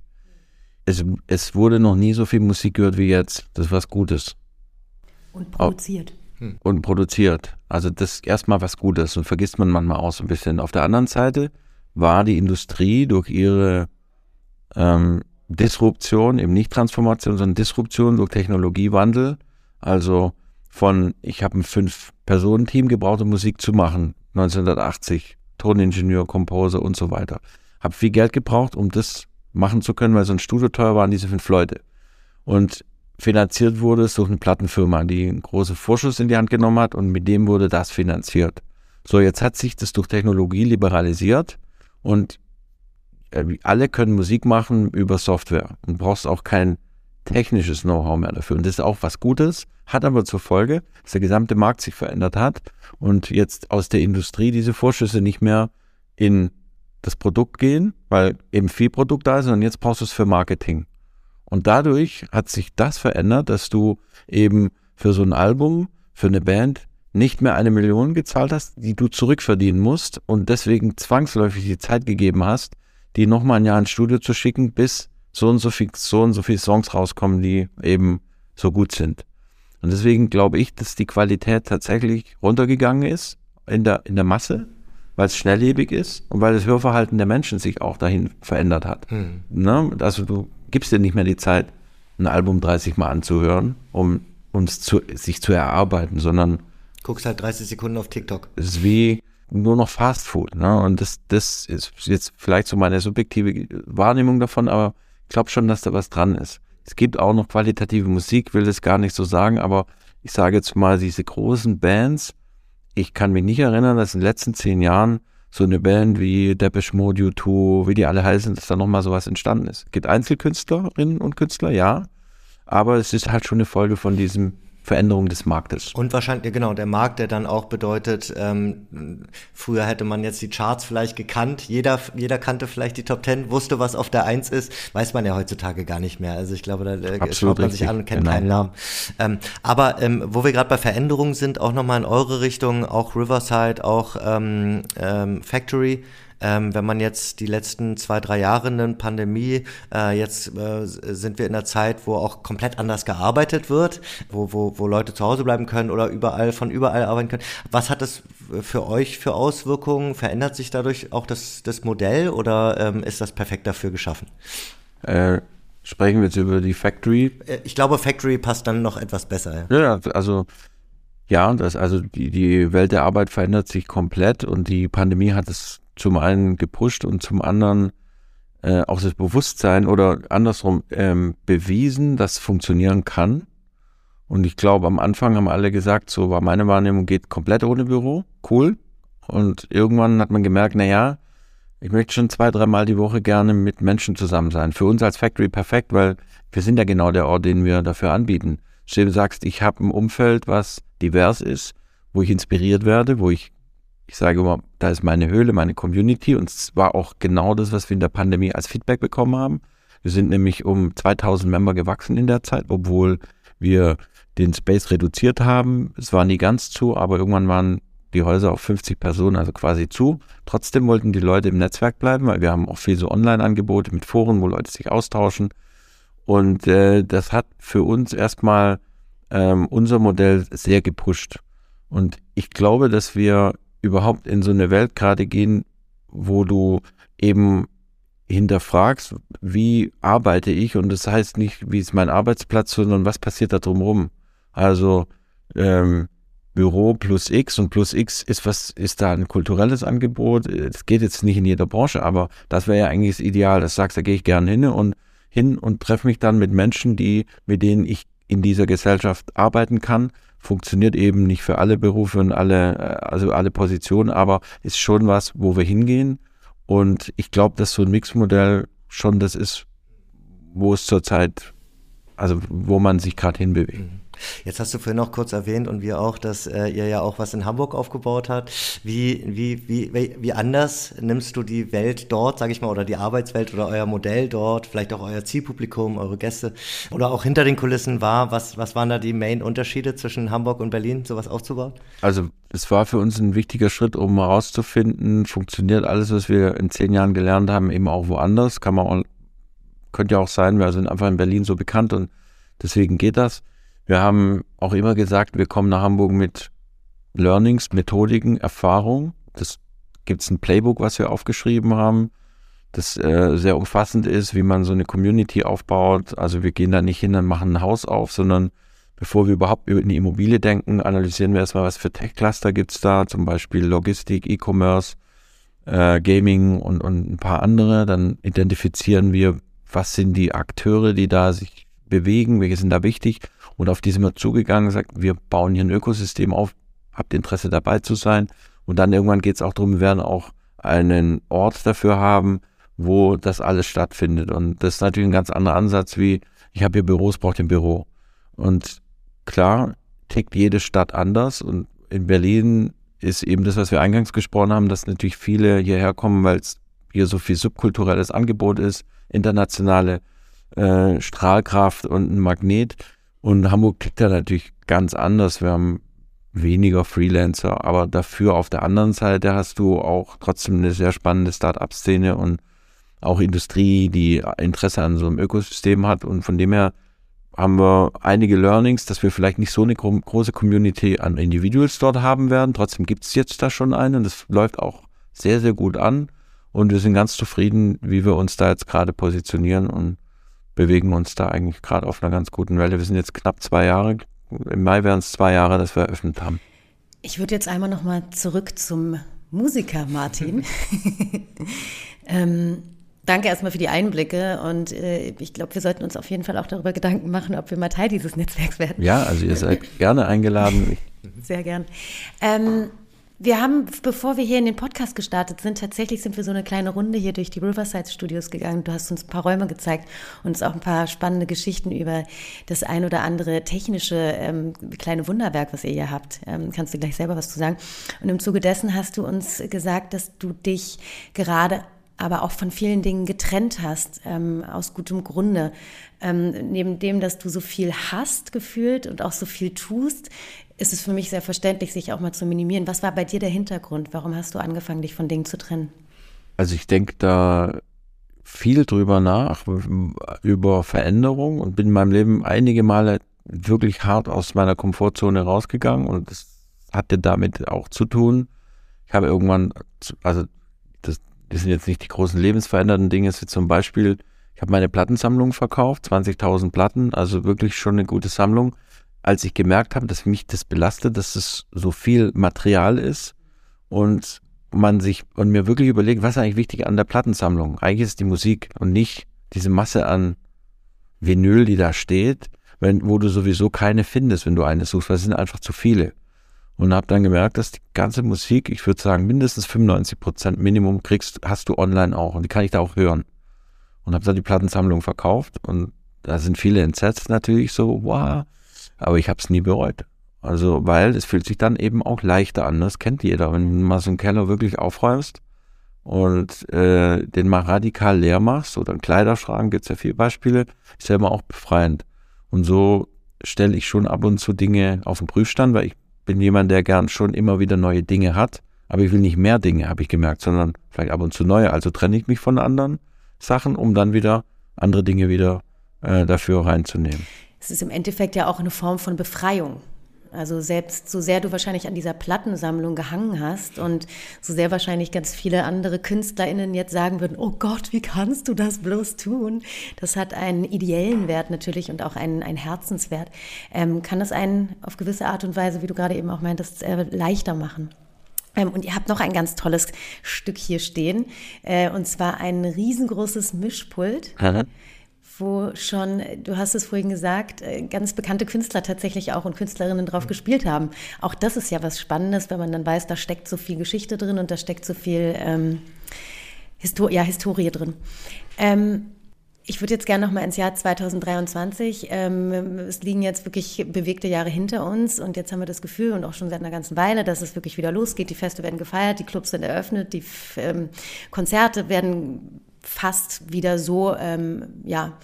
Speaker 2: Es, es wurde noch nie so viel Musik gehört wie jetzt. Das ist was Gutes.
Speaker 3: Und produziert.
Speaker 2: Hm. Und produziert. Also das ist erstmal was Gutes und vergisst man manchmal auch so ein bisschen. Auf der anderen Seite war die Industrie durch ihre ähm, Disruption, eben nicht Transformation, sondern Disruption durch Technologiewandel, also von, ich habe ein Fünf-Personen-Team gebraucht, um Musik zu machen, 1980, Toningenieur, Komposer und so weiter. Habe viel Geld gebraucht, um das machen zu können, weil so ein Studio teuer waren diese fünf Leute. Und finanziert wurde es durch eine Plattenfirma, die einen großen Vorschuss in die Hand genommen hat und mit dem wurde das finanziert. So, jetzt hat sich das durch Technologie liberalisiert und äh, alle können Musik machen über Software und brauchst auch kein technisches Know-how mehr dafür. Und das ist auch was Gutes, hat aber zur Folge, dass der gesamte Markt sich verändert hat und jetzt aus der Industrie diese Vorschüsse nicht mehr in das Produkt gehen, weil eben viel Produkt da ist, sondern jetzt brauchst du es für Marketing. Und dadurch hat sich das verändert, dass du eben für so ein Album, für eine Band nicht mehr eine Million gezahlt hast, die du zurückverdienen musst und deswegen zwangsläufig die Zeit gegeben hast, die nochmal ein Jahr ins Studio zu schicken, bis so und so viel, so und so viele Songs rauskommen, die eben so gut sind. Und deswegen glaube ich, dass die Qualität tatsächlich runtergegangen ist in der, in der Masse, weil es schnelllebig ist und weil das Hörverhalten der Menschen sich auch dahin verändert hat. Hm. Ne? Also du gibst dir nicht mehr die Zeit, ein Album 30 Mal anzuhören, um uns zu, sich zu erarbeiten, sondern
Speaker 1: guckst halt 30 Sekunden auf TikTok.
Speaker 2: Es ist wie nur noch Fast Food. Ne? Und das, das ist jetzt vielleicht so meine subjektive Wahrnehmung davon, aber glaube schon, dass da was dran ist. Es gibt auch noch qualitative Musik, will das gar nicht so sagen, aber ich sage jetzt mal, diese großen Bands, ich kann mich nicht erinnern, dass in den letzten zehn Jahren so eine Band wie Depeche Mode, U2, wie die alle heißen, dass da nochmal sowas entstanden ist. Es gibt Einzelkünstlerinnen und Künstler, ja, aber es ist halt schon eine Folge von diesem Veränderung des Marktes.
Speaker 1: Und wahrscheinlich, genau, der Markt, der dann auch bedeutet, ähm, früher hätte man jetzt die Charts vielleicht gekannt, jeder, jeder kannte vielleicht die Top Ten, wusste, was auf der Eins ist, weiß man ja heutzutage gar nicht mehr. Also ich glaube, da äh, schaut man sich an und kennt genau. keinen Namen. Ähm, aber ähm, wo wir gerade bei Veränderungen sind, auch nochmal in eure Richtung, auch Riverside, auch ähm, ähm, Factory, ähm, wenn man jetzt die letzten zwei, drei Jahre in der Pandemie, äh, jetzt äh, sind wir in einer Zeit, wo auch komplett anders gearbeitet wird, wo, wo, wo Leute zu Hause bleiben können oder überall von überall arbeiten können. Was hat das für euch für Auswirkungen? Verändert sich dadurch auch das, das Modell oder ähm, ist das perfekt dafür geschaffen?
Speaker 2: Äh, sprechen wir jetzt über die Factory?
Speaker 1: Äh, ich glaube, Factory passt dann noch etwas besser.
Speaker 2: Ja, ja also ja, das, also die, die Welt der Arbeit verändert sich komplett und die Pandemie hat es zum einen gepusht und zum anderen äh, auch das Bewusstsein oder andersrum ähm, bewiesen, dass es funktionieren kann. Und ich glaube, am Anfang haben alle gesagt, so war meine Wahrnehmung, geht komplett ohne Büro, cool. Und irgendwann hat man gemerkt, na ja, ich möchte schon zwei, dreimal die Woche gerne mit Menschen zusammen sein. Für uns als Factory perfekt, weil wir sind ja genau der Ort, den wir dafür anbieten. Du sagst, ich habe ein Umfeld, was divers ist, wo ich inspiriert werde, wo ich ich sage immer, da ist meine Höhle, meine Community und es war auch genau das, was wir in der Pandemie als Feedback bekommen haben. Wir sind nämlich um 2000 Member gewachsen in der Zeit, obwohl wir den Space reduziert haben. Es war nie ganz zu, aber irgendwann waren die Häuser auf 50 Personen, also quasi zu. Trotzdem wollten die Leute im Netzwerk bleiben, weil wir haben auch viel so Online-Angebote mit Foren, wo Leute sich austauschen. Und äh, das hat für uns erstmal ähm, unser Modell sehr gepusht. Und ich glaube, dass wir überhaupt in so eine Welt gerade gehen, wo du eben hinterfragst, wie arbeite ich und das heißt nicht, wie ist mein Arbeitsplatz, sondern was passiert da drumherum. Also ähm, Büro plus X und plus X ist was, ist da ein kulturelles Angebot. Das geht jetzt nicht in jeder Branche, aber das wäre ja eigentlich das Ideal. Das sagst, da gehe ich gerne hin und hin und treffe mich dann mit Menschen, die, mit denen ich in dieser Gesellschaft arbeiten kann funktioniert eben nicht für alle Berufe und alle, äh, also alle Positionen, aber ist schon was, wo wir hingehen. Und ich glaube, dass so ein Mixmodell schon das ist, wo es zurzeit, also wo man sich gerade hinbewegt. Mhm.
Speaker 1: Jetzt hast du vorhin noch kurz erwähnt und wir auch, dass äh, ihr ja auch was in Hamburg aufgebaut habt. Wie, wie, wie, wie anders nimmst du die Welt dort, sage ich mal, oder die Arbeitswelt oder euer Modell dort, vielleicht auch euer Zielpublikum, eure Gäste oder auch hinter den Kulissen war? Was, was waren da die Main-Unterschiede zwischen Hamburg und Berlin, sowas aufzubauen?
Speaker 2: Also es war für uns ein wichtiger Schritt, um herauszufinden, funktioniert alles, was wir in zehn Jahren gelernt haben, eben auch woanders. Kann man könnte ja auch sein, wir sind einfach in Berlin so bekannt und deswegen geht das. Wir haben auch immer gesagt, wir kommen nach Hamburg mit Learnings, Methodiken, Erfahrung. Das gibt es ein Playbook, was wir aufgeschrieben haben, das äh, sehr umfassend ist, wie man so eine Community aufbaut. Also wir gehen da nicht hin und machen ein Haus auf, sondern bevor wir überhaupt über eine Immobilie denken, analysieren wir erstmal, was für Tech-Cluster gibt es da, zum Beispiel Logistik, E-Commerce, äh, Gaming und, und ein paar andere. Dann identifizieren wir, was sind die Akteure, die da sich bewegen, welche sind da wichtig und auf die sind wir zugegangen gesagt, wir bauen hier ein Ökosystem auf, habt Interesse dabei zu sein. Und dann irgendwann geht es auch darum, wir werden auch einen Ort dafür haben, wo das alles stattfindet. Und das ist natürlich ein ganz anderer Ansatz wie, ich habe hier Büros, brauche ein Büro. Und klar, tickt jede Stadt anders. Und in Berlin ist eben das, was wir eingangs gesprochen haben, dass natürlich viele hierher kommen, weil es hier so viel subkulturelles Angebot ist, internationale äh, Strahlkraft und ein Magnet. Und Hamburg tickt da natürlich ganz anders. Wir haben weniger Freelancer, aber dafür auf der anderen Seite hast du auch trotzdem eine sehr spannende Start-up-Szene und auch Industrie, die Interesse an so einem Ökosystem hat. Und von dem her haben wir einige Learnings, dass wir vielleicht nicht so eine große Community an Individuals dort haben werden. Trotzdem gibt es jetzt da schon eine und das läuft auch sehr, sehr gut an. Und wir sind ganz zufrieden, wie wir uns da jetzt gerade positionieren und bewegen uns da eigentlich gerade auf einer ganz guten Welle. Wir sind jetzt knapp zwei Jahre, im Mai wären es zwei Jahre, dass wir eröffnet haben.
Speaker 3: Ich würde jetzt einmal nochmal zurück zum Musiker Martin. ähm, danke erstmal für die Einblicke und äh, ich glaube, wir sollten uns auf jeden Fall auch darüber Gedanken machen, ob wir mal Teil dieses Netzwerks werden.
Speaker 2: Ja, also ihr seid gerne eingeladen.
Speaker 3: Sehr gern. Ähm, wir haben, bevor wir hier in den Podcast gestartet sind, tatsächlich sind wir so eine kleine Runde hier durch die Riverside Studios gegangen. Du hast uns ein paar Räume gezeigt und uns auch ein paar spannende Geschichten über das ein oder andere technische ähm, kleine Wunderwerk, was ihr hier habt. Ähm, kannst du gleich selber was zu sagen? Und im Zuge dessen hast du uns gesagt, dass du dich gerade aber auch von vielen Dingen getrennt hast, ähm, aus gutem Grunde. Ähm, neben dem, dass du so viel hast gefühlt und auch so viel tust, ist es für mich sehr verständlich, sich auch mal zu minimieren. Was war bei dir der Hintergrund? Warum hast du angefangen, dich von Dingen zu trennen?
Speaker 2: Also ich denke da viel drüber nach, über Veränderung und bin in meinem Leben einige Male wirklich hart aus meiner Komfortzone rausgegangen und das hatte damit auch zu tun. Ich habe irgendwann, also das, das sind jetzt nicht die großen lebensverändernden Dinge, es ist zum Beispiel, ich habe meine Plattensammlung verkauft, 20.000 Platten, also wirklich schon eine gute Sammlung als ich gemerkt habe, dass mich das belastet, dass es so viel Material ist und man sich und mir wirklich überlegt, was ist eigentlich wichtig an der Plattensammlung? Eigentlich ist die Musik und nicht diese Masse an Vinyl, die da steht, wenn, wo du sowieso keine findest, wenn du eine suchst, weil es sind einfach zu viele. Und habe dann gemerkt, dass die ganze Musik, ich würde sagen, mindestens 95 Prozent Minimum kriegst, hast du online auch und die kann ich da auch hören. Und habe dann die Plattensammlung verkauft und da sind viele entsetzt natürlich so, wow, aber ich habe es nie bereut. Also, weil es fühlt sich dann eben auch leichter an. Das kennt jeder. Wenn du mal so einen Keller wirklich aufräumst und äh, den mal radikal leer machst oder einen Kleiderschrank, gibt es ja viele Beispiele, ist ja immer auch befreiend. Und so stelle ich schon ab und zu Dinge auf den Prüfstand, weil ich bin jemand, der gern schon immer wieder neue Dinge hat. Aber ich will nicht mehr Dinge, habe ich gemerkt, sondern vielleicht ab und zu neue. Also trenne ich mich von anderen Sachen, um dann wieder andere Dinge wieder äh, dafür reinzunehmen
Speaker 3: es ist im Endeffekt ja auch eine Form von Befreiung. Also selbst so sehr du wahrscheinlich an dieser Plattensammlung gehangen hast und so sehr wahrscheinlich ganz viele andere KünstlerInnen jetzt sagen würden, oh Gott, wie kannst du das bloß tun? Das hat einen ideellen Wert natürlich und auch einen, einen Herzenswert. Ähm, kann das einen auf gewisse Art und Weise, wie du gerade eben auch meintest, äh, leichter machen? Ähm, und ihr habt noch ein ganz tolles Stück hier stehen, äh, und zwar ein riesengroßes Mischpult. Mhm wo schon, du hast es vorhin gesagt, äh, ganz bekannte Künstler tatsächlich auch und Künstlerinnen drauf gespielt haben. Auch das ist ja was Spannendes, wenn man dann weiß, da steckt so viel Geschichte drin und da steckt so viel ähm, Histor ja, Historie drin. Ähm, ich würde jetzt gerne noch mal ins Jahr 2023. Ähm, es liegen jetzt wirklich bewegte Jahre hinter uns und jetzt haben wir das Gefühl und auch schon seit einer ganzen Weile, dass es wirklich wieder losgeht. Die Feste werden gefeiert, die Clubs sind eröffnet, die ähm, Konzerte werden fast wieder so, ähm, ja,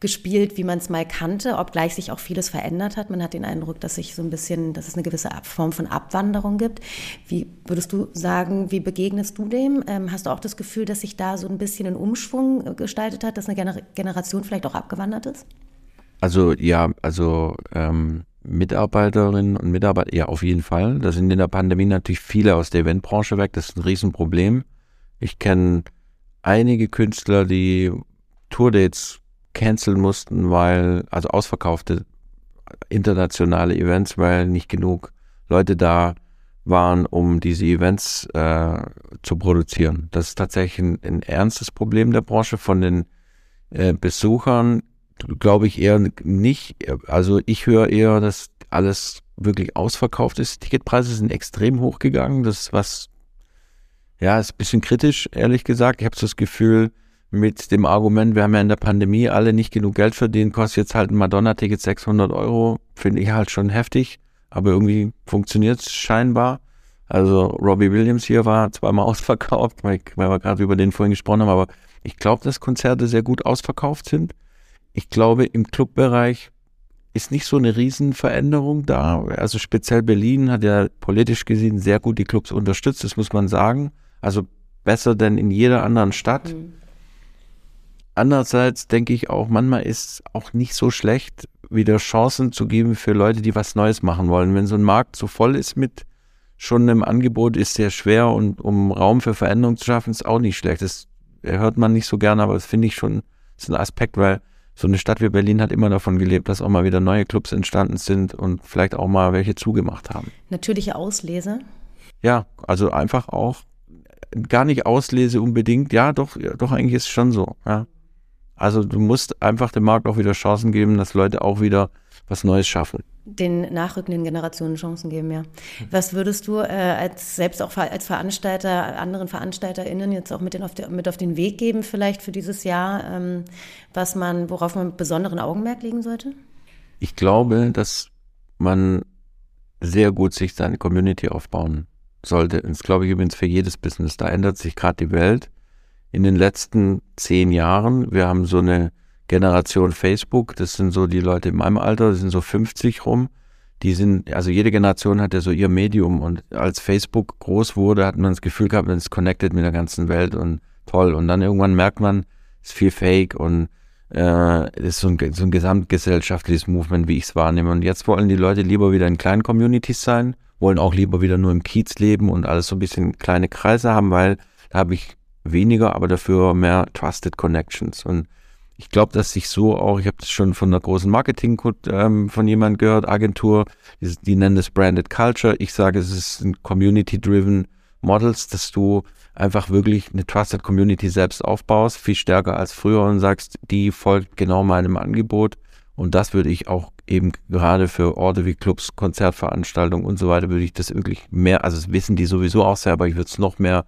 Speaker 3: gespielt, wie man es mal kannte, obgleich sich auch vieles verändert hat. Man hat den Eindruck, dass sich so ein bisschen, dass es eine gewisse Form von Abwanderung gibt. Wie würdest du sagen, wie begegnest du dem? Ähm, hast du auch das Gefühl, dass sich da so ein bisschen ein Umschwung äh, gestaltet hat, dass eine Gener Generation vielleicht auch abgewandert ist?
Speaker 2: Also ja, also ähm, Mitarbeiterinnen und Mitarbeiter, ja auf jeden Fall. Da sind in der Pandemie natürlich viele aus der Eventbranche weg. Das ist ein Riesenproblem. Ich kenne einige Künstler, die Tourdates canceln mussten, weil, also ausverkaufte internationale Events, weil nicht genug Leute da waren, um diese Events äh, zu produzieren. Das ist tatsächlich ein, ein, ernstes Problem der Branche. Von den äh, Besuchern glaube ich eher nicht. Also ich höre eher, dass alles wirklich ausverkauft ist. Ticketpreise sind extrem hochgegangen. Das ist was ja, ist ein bisschen kritisch, ehrlich gesagt. Ich habe das Gefühl, mit dem Argument, wir haben ja in der Pandemie alle nicht genug Geld verdient, kostet jetzt halt ein Madonna-Ticket 600 Euro, finde ich halt schon heftig, aber irgendwie funktioniert es scheinbar. Also Robbie Williams hier war zweimal ausverkauft, weil wir gerade über den vorhin gesprochen haben, aber ich glaube, dass Konzerte sehr gut ausverkauft sind. Ich glaube, im Clubbereich ist nicht so eine Riesenveränderung da. Also speziell Berlin hat ja politisch gesehen sehr gut die Clubs unterstützt, das muss man sagen. Also besser denn in jeder anderen Stadt. Mhm. Andererseits denke ich auch, manchmal ist auch nicht so schlecht, wieder Chancen zu geben für Leute, die was Neues machen wollen. Wenn so ein Markt so voll ist mit schon einem Angebot, ist sehr schwer und um Raum für Veränderung zu schaffen, ist auch nicht schlecht. Das hört man nicht so gerne, aber das finde ich schon ist ein Aspekt, weil so eine Stadt wie Berlin hat immer davon gelebt, dass auch mal wieder neue Clubs entstanden sind und vielleicht auch mal welche zugemacht haben.
Speaker 3: Natürliche Auslese?
Speaker 2: Ja, also einfach auch gar nicht Auslese unbedingt. Ja, doch, ja, doch eigentlich ist es schon so. Ja. Also du musst einfach dem Markt auch wieder Chancen geben, dass Leute auch wieder was Neues schaffen.
Speaker 3: Den nachrückenden Generationen Chancen geben, ja. Was würdest du äh, als selbst auch als Veranstalter anderen VeranstalterInnen jetzt auch mit, den auf, de, mit auf den Weg geben, vielleicht für dieses Jahr, ähm, was man, worauf man besonderen Augenmerk legen sollte?
Speaker 2: Ich glaube, dass man sehr gut sich seine Community aufbauen sollte. Das glaube ich übrigens für jedes Business. Da ändert sich gerade die Welt. In den letzten zehn Jahren, wir haben so eine Generation Facebook, das sind so die Leute in meinem Alter, die sind so 50 rum. Die sind, also jede Generation hat ja so ihr Medium und als Facebook groß wurde, hat man das Gefühl gehabt, man ist connected mit der ganzen Welt und toll. Und dann irgendwann merkt man, es ist viel Fake und äh, ist so ein, so ein gesamtgesellschaftliches Movement, wie ich es wahrnehme. Und jetzt wollen die Leute lieber wieder in kleinen Communities sein, wollen auch lieber wieder nur im Kiez leben und alles so ein bisschen kleine Kreise haben, weil da habe ich weniger, aber dafür mehr Trusted Connections. Und ich glaube, dass sich so auch, ich habe das schon von einer großen Marketing ähm, von jemand gehört, Agentur, die, die, nennen es Branded Culture. Ich sage, es ist ein Community-driven Models, dass du einfach wirklich eine Trusted Community selbst aufbaust, viel stärker als früher und sagst, die folgt genau meinem Angebot. Und das würde ich auch eben gerade für Orte wie Clubs, Konzertveranstaltungen und so weiter, würde ich das wirklich mehr, also das wissen die sowieso auch sehr, aber ich würde es noch mehr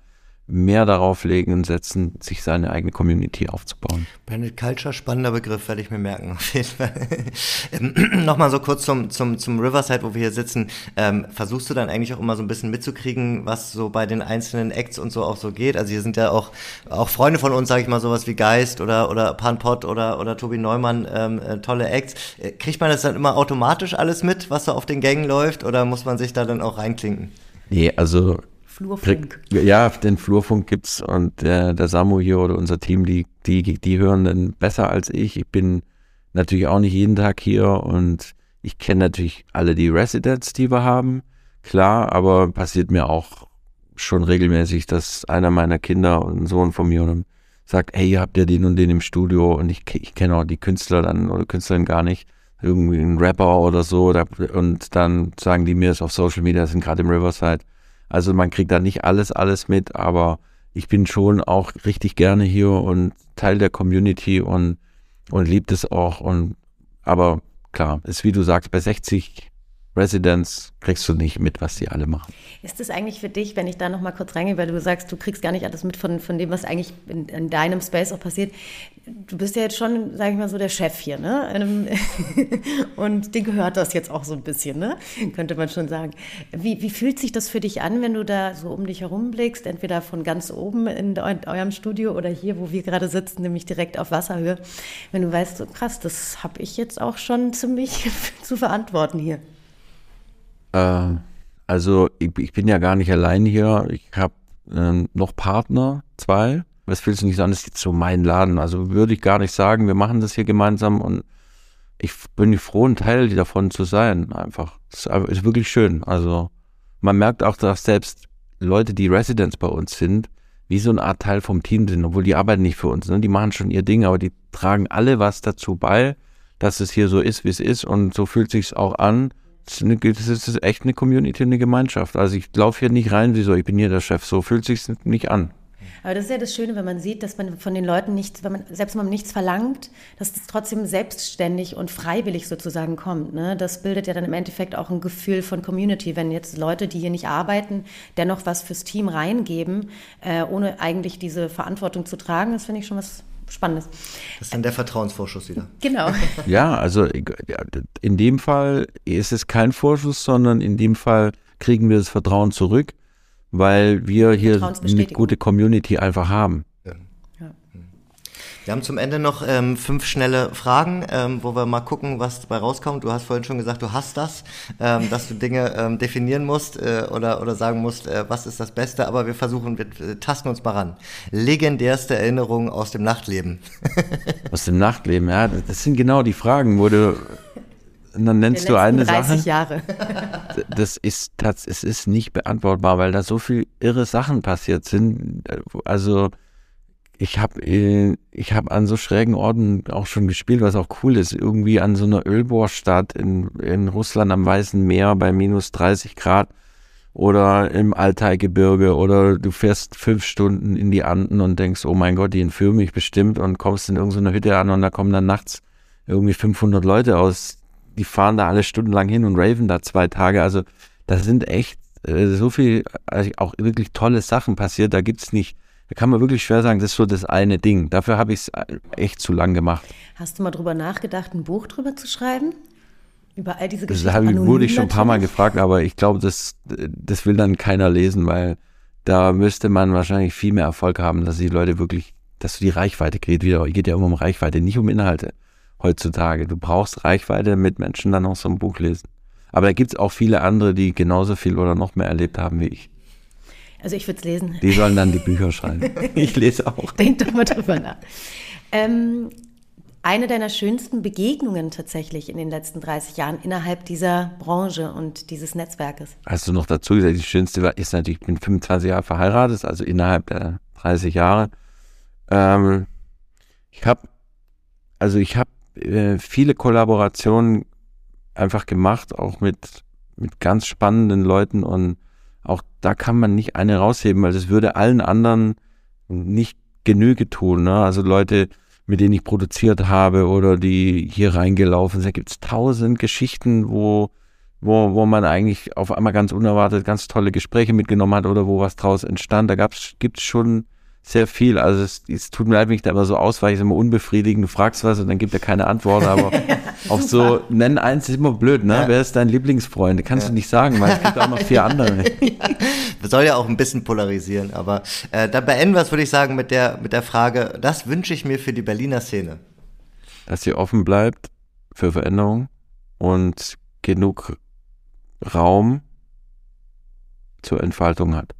Speaker 2: mehr darauf legen und setzen, sich seine eigene Community aufzubauen.
Speaker 1: Branded Culture, spannender Begriff, werde ich mir merken, auf jeden Fall. ähm, Nochmal so kurz zum, zum, zum Riverside, wo wir hier sitzen. Ähm, versuchst du dann eigentlich auch immer so ein bisschen mitzukriegen, was so bei den einzelnen Acts und so auch so geht? Also hier sind ja auch, auch Freunde von uns, sage ich mal, sowas wie Geist oder, oder Panpot oder, oder Tobi Neumann, ähm, äh, tolle Acts. Äh, kriegt man das dann immer automatisch alles mit, was so auf den Gängen läuft oder muss man sich da dann auch reinklinken?
Speaker 2: Nee, also Flurfunk. Ja, den Flurfunk gibt's und der, der Samu hier oder unser Team, die, die, die hören dann besser als ich. Ich bin natürlich auch nicht jeden Tag hier und ich kenne natürlich alle die Residents, die wir haben. Klar, aber passiert mir auch schon regelmäßig, dass einer meiner Kinder und ein Sohn von mir sagt, hey, habt ihr den und den im Studio? Und ich, ich kenne auch die Künstler dann oder Künstlerin gar nicht. Irgendwie ein Rapper oder so. Und dann sagen die mir es auf Social Media, sind gerade im Riverside. Also man kriegt da nicht alles, alles mit, aber ich bin schon auch richtig gerne hier und Teil der Community und, und liebt es auch. Und aber klar, ist wie du sagst, bei 60 Residents kriegst du nicht mit, was die alle machen.
Speaker 3: Ist das eigentlich für dich, wenn ich da noch mal kurz reingehe, weil du sagst, du kriegst gar nicht alles mit von, von dem, was eigentlich in, in deinem Space auch passiert. Du bist ja jetzt schon, sage ich mal so, der Chef hier, ne? Und dir gehört das jetzt auch so ein bisschen, ne? Könnte man schon sagen. Wie, wie fühlt sich das für dich an, wenn du da so um dich herum blickst, entweder von ganz oben in eurem Studio oder hier, wo wir gerade sitzen, nämlich direkt auf Wasserhöhe, wenn du weißt, so krass, das habe ich jetzt auch schon ziemlich zu verantworten hier.
Speaker 2: Äh, also ich, ich, bin ja gar nicht allein hier. Ich habe äh, noch Partner, zwei. Was willst du nicht sagen, das ist jetzt so mein Laden. Also würde ich gar nicht sagen, wir machen das hier gemeinsam und ich bin froh, ein Teil davon zu sein. Einfach. Es ist, wirklich schön. Also man merkt auch, dass selbst Leute, die Residents bei uns sind, wie so eine Art Teil vom Team sind, obwohl die arbeiten nicht für uns. Ne? Die machen schon ihr Ding, aber die tragen alle was dazu bei, dass es hier so ist, wie es ist. Und so fühlt sich auch an das ist echt eine Community, eine Gemeinschaft. Also ich laufe hier nicht rein, wie so, ich bin hier der Chef. So fühlt sich nicht an.
Speaker 3: Aber das ist ja das Schöne, wenn man sieht, dass man von den Leuten nichts, wenn man, selbst wenn man nichts verlangt, dass es trotzdem selbstständig und freiwillig sozusagen kommt. Ne? Das bildet ja dann im Endeffekt auch ein Gefühl von Community, wenn jetzt Leute, die hier nicht arbeiten, dennoch was fürs Team reingeben, äh, ohne eigentlich diese Verantwortung zu tragen. Das finde ich schon was Spannendes.
Speaker 1: Das ist dann der Vertrauensvorschuss wieder.
Speaker 3: Genau.
Speaker 2: Ja, also in dem Fall ist es kein Vorschuss, sondern in dem Fall kriegen wir das Vertrauen zurück, weil wir hier eine gute Community einfach haben.
Speaker 1: Wir haben zum Ende noch ähm, fünf schnelle Fragen, ähm, wo wir mal gucken, was dabei rauskommt. Du hast vorhin schon gesagt, du hast das, ähm, dass du Dinge ähm, definieren musst äh, oder, oder sagen musst, äh, was ist das Beste, aber wir versuchen, wir äh, tasten uns mal ran. Legendärste Erinnerung aus dem Nachtleben.
Speaker 2: aus dem Nachtleben, ja, das sind genau die Fragen, wo du und dann nennst du eine 30 Sache.
Speaker 3: Jahre.
Speaker 2: das ist das, es ist nicht beantwortbar, weil da so viel irre Sachen passiert sind. Also ich habe äh, ich hab an so schrägen Orten auch schon gespielt, was auch cool ist. Irgendwie an so einer Ölbohrstadt in, in Russland am Weißen Meer bei minus 30 Grad oder im Altaigebirge oder du fährst fünf Stunden in die Anden und denkst, oh mein Gott, die entführen mich bestimmt und kommst in irgendeine Hütte an und da kommen dann nachts irgendwie 500 Leute aus, die fahren da alle stundenlang hin und raven da zwei Tage. Also da sind echt äh, so viel, also auch wirklich tolle Sachen passiert. Da gibt's nicht da kann man wirklich schwer sagen, das ist so das eine Ding. Dafür habe ich es äh, echt zu lang gemacht.
Speaker 3: Hast du mal drüber nachgedacht, ein Buch drüber zu schreiben? Über all diese Geschichten?
Speaker 2: Das habe, wurde ich schon ein paar Mal gefragt, aber ich glaube, das, das will dann keiner lesen, weil da müsste man wahrscheinlich viel mehr Erfolg haben, dass die Leute wirklich, dass die Reichweite geht. Wieder geht ja immer um Reichweite, nicht um Inhalte heutzutage. Du brauchst Reichweite, damit Menschen dann auch so ein Buch lesen. Aber da gibt es auch viele andere, die genauso viel oder noch mehr erlebt haben wie ich.
Speaker 3: Also ich würde es lesen.
Speaker 2: Die sollen dann die Bücher schreiben. Ich lese auch.
Speaker 3: Denk doch mal drüber nach. Ähm, eine deiner schönsten Begegnungen tatsächlich in den letzten 30 Jahren innerhalb dieser Branche und dieses Netzwerkes?
Speaker 2: Hast du noch dazu gesagt, die schönste war, ist natürlich, ich bin 25 Jahre verheiratet, also innerhalb der 30 Jahre. Ähm, ich habe, also ich habe äh, viele Kollaborationen einfach gemacht, auch mit, mit ganz spannenden Leuten und auch da kann man nicht eine rausheben, weil das würde allen anderen nicht Genüge tun. Ne? Also Leute, mit denen ich produziert habe oder die hier reingelaufen sind, da gibt es tausend Geschichten, wo, wo, wo man eigentlich auf einmal ganz unerwartet ganz tolle Gespräche mitgenommen hat oder wo was draus entstand. Da gibt es schon sehr viel. Also es, es tut mir leid, wenn ich da immer so ausweiche, ist immer unbefriedigend. Du fragst was und dann gibt er keine Antwort, aber auch so, nennen eins ist immer blöd, ne? Ja. Wer ist dein Lieblingsfreund? Kannst ja. du nicht sagen, weil es gibt auch noch vier andere.
Speaker 1: ja. Soll ja auch ein bisschen polarisieren, aber äh, dann beenden wir es, würde ich sagen, mit der, mit der Frage, das wünsche ich mir für die Berliner Szene.
Speaker 2: Dass sie offen bleibt für Veränderung und genug Raum zur Entfaltung hat,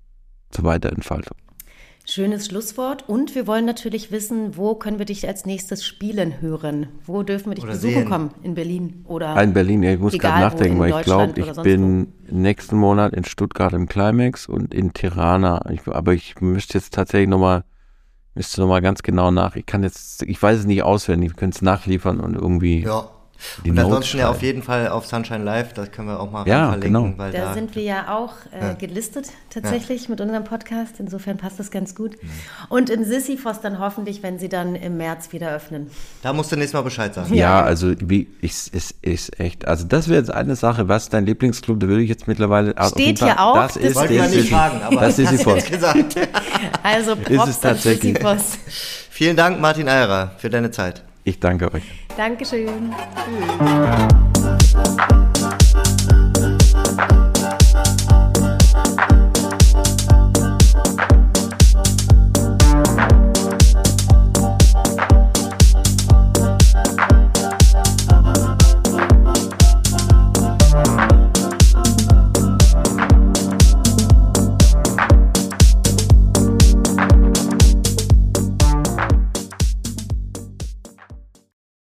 Speaker 2: zur Weiterentfaltung.
Speaker 3: Schönes Schlusswort. Und wir wollen natürlich wissen, wo können wir dich als nächstes spielen hören? Wo dürfen wir dich oder besuchen sehen. kommen? In Berlin oder?
Speaker 2: In Berlin, ja, ich muss gerade nachdenken, weil ich glaube, ich bin wo. nächsten Monat in Stuttgart im Climax und in Tirana. Ich, aber ich müsste jetzt tatsächlich nochmal, müsste nochmal ganz genau nach. Ich kann jetzt, ich weiß es nicht auswendig, wir können es nachliefern und irgendwie.
Speaker 1: Ja. Die und ansonsten ja auf jeden Fall auf Sunshine Live, das können wir auch mal
Speaker 2: ja, verlinken. Genau.
Speaker 3: Weil da, da sind wir ja auch äh, ja. gelistet tatsächlich ja. mit unserem Podcast. Insofern passt das ganz gut. Mhm. Und in Sisyphos dann hoffentlich, wenn sie dann im März wieder öffnen.
Speaker 1: Da musst du nächstes Mal Bescheid sagen.
Speaker 2: Ja, also wie ich es ist echt. Also das wäre jetzt eine Sache. Was ist dein Lieblingsclub? Da würde ich jetzt mittlerweile
Speaker 3: steht hier auch.
Speaker 1: Das, das ist wollte ich nicht fragen, aber
Speaker 2: das ist Sisyphos.
Speaker 3: gesagt. also Props ist es tatsächlich. Sisyphos.
Speaker 1: Vielen Dank, Martin Eierer, für deine Zeit.
Speaker 2: Ich danke euch.
Speaker 3: Dankeschön. Tschüss.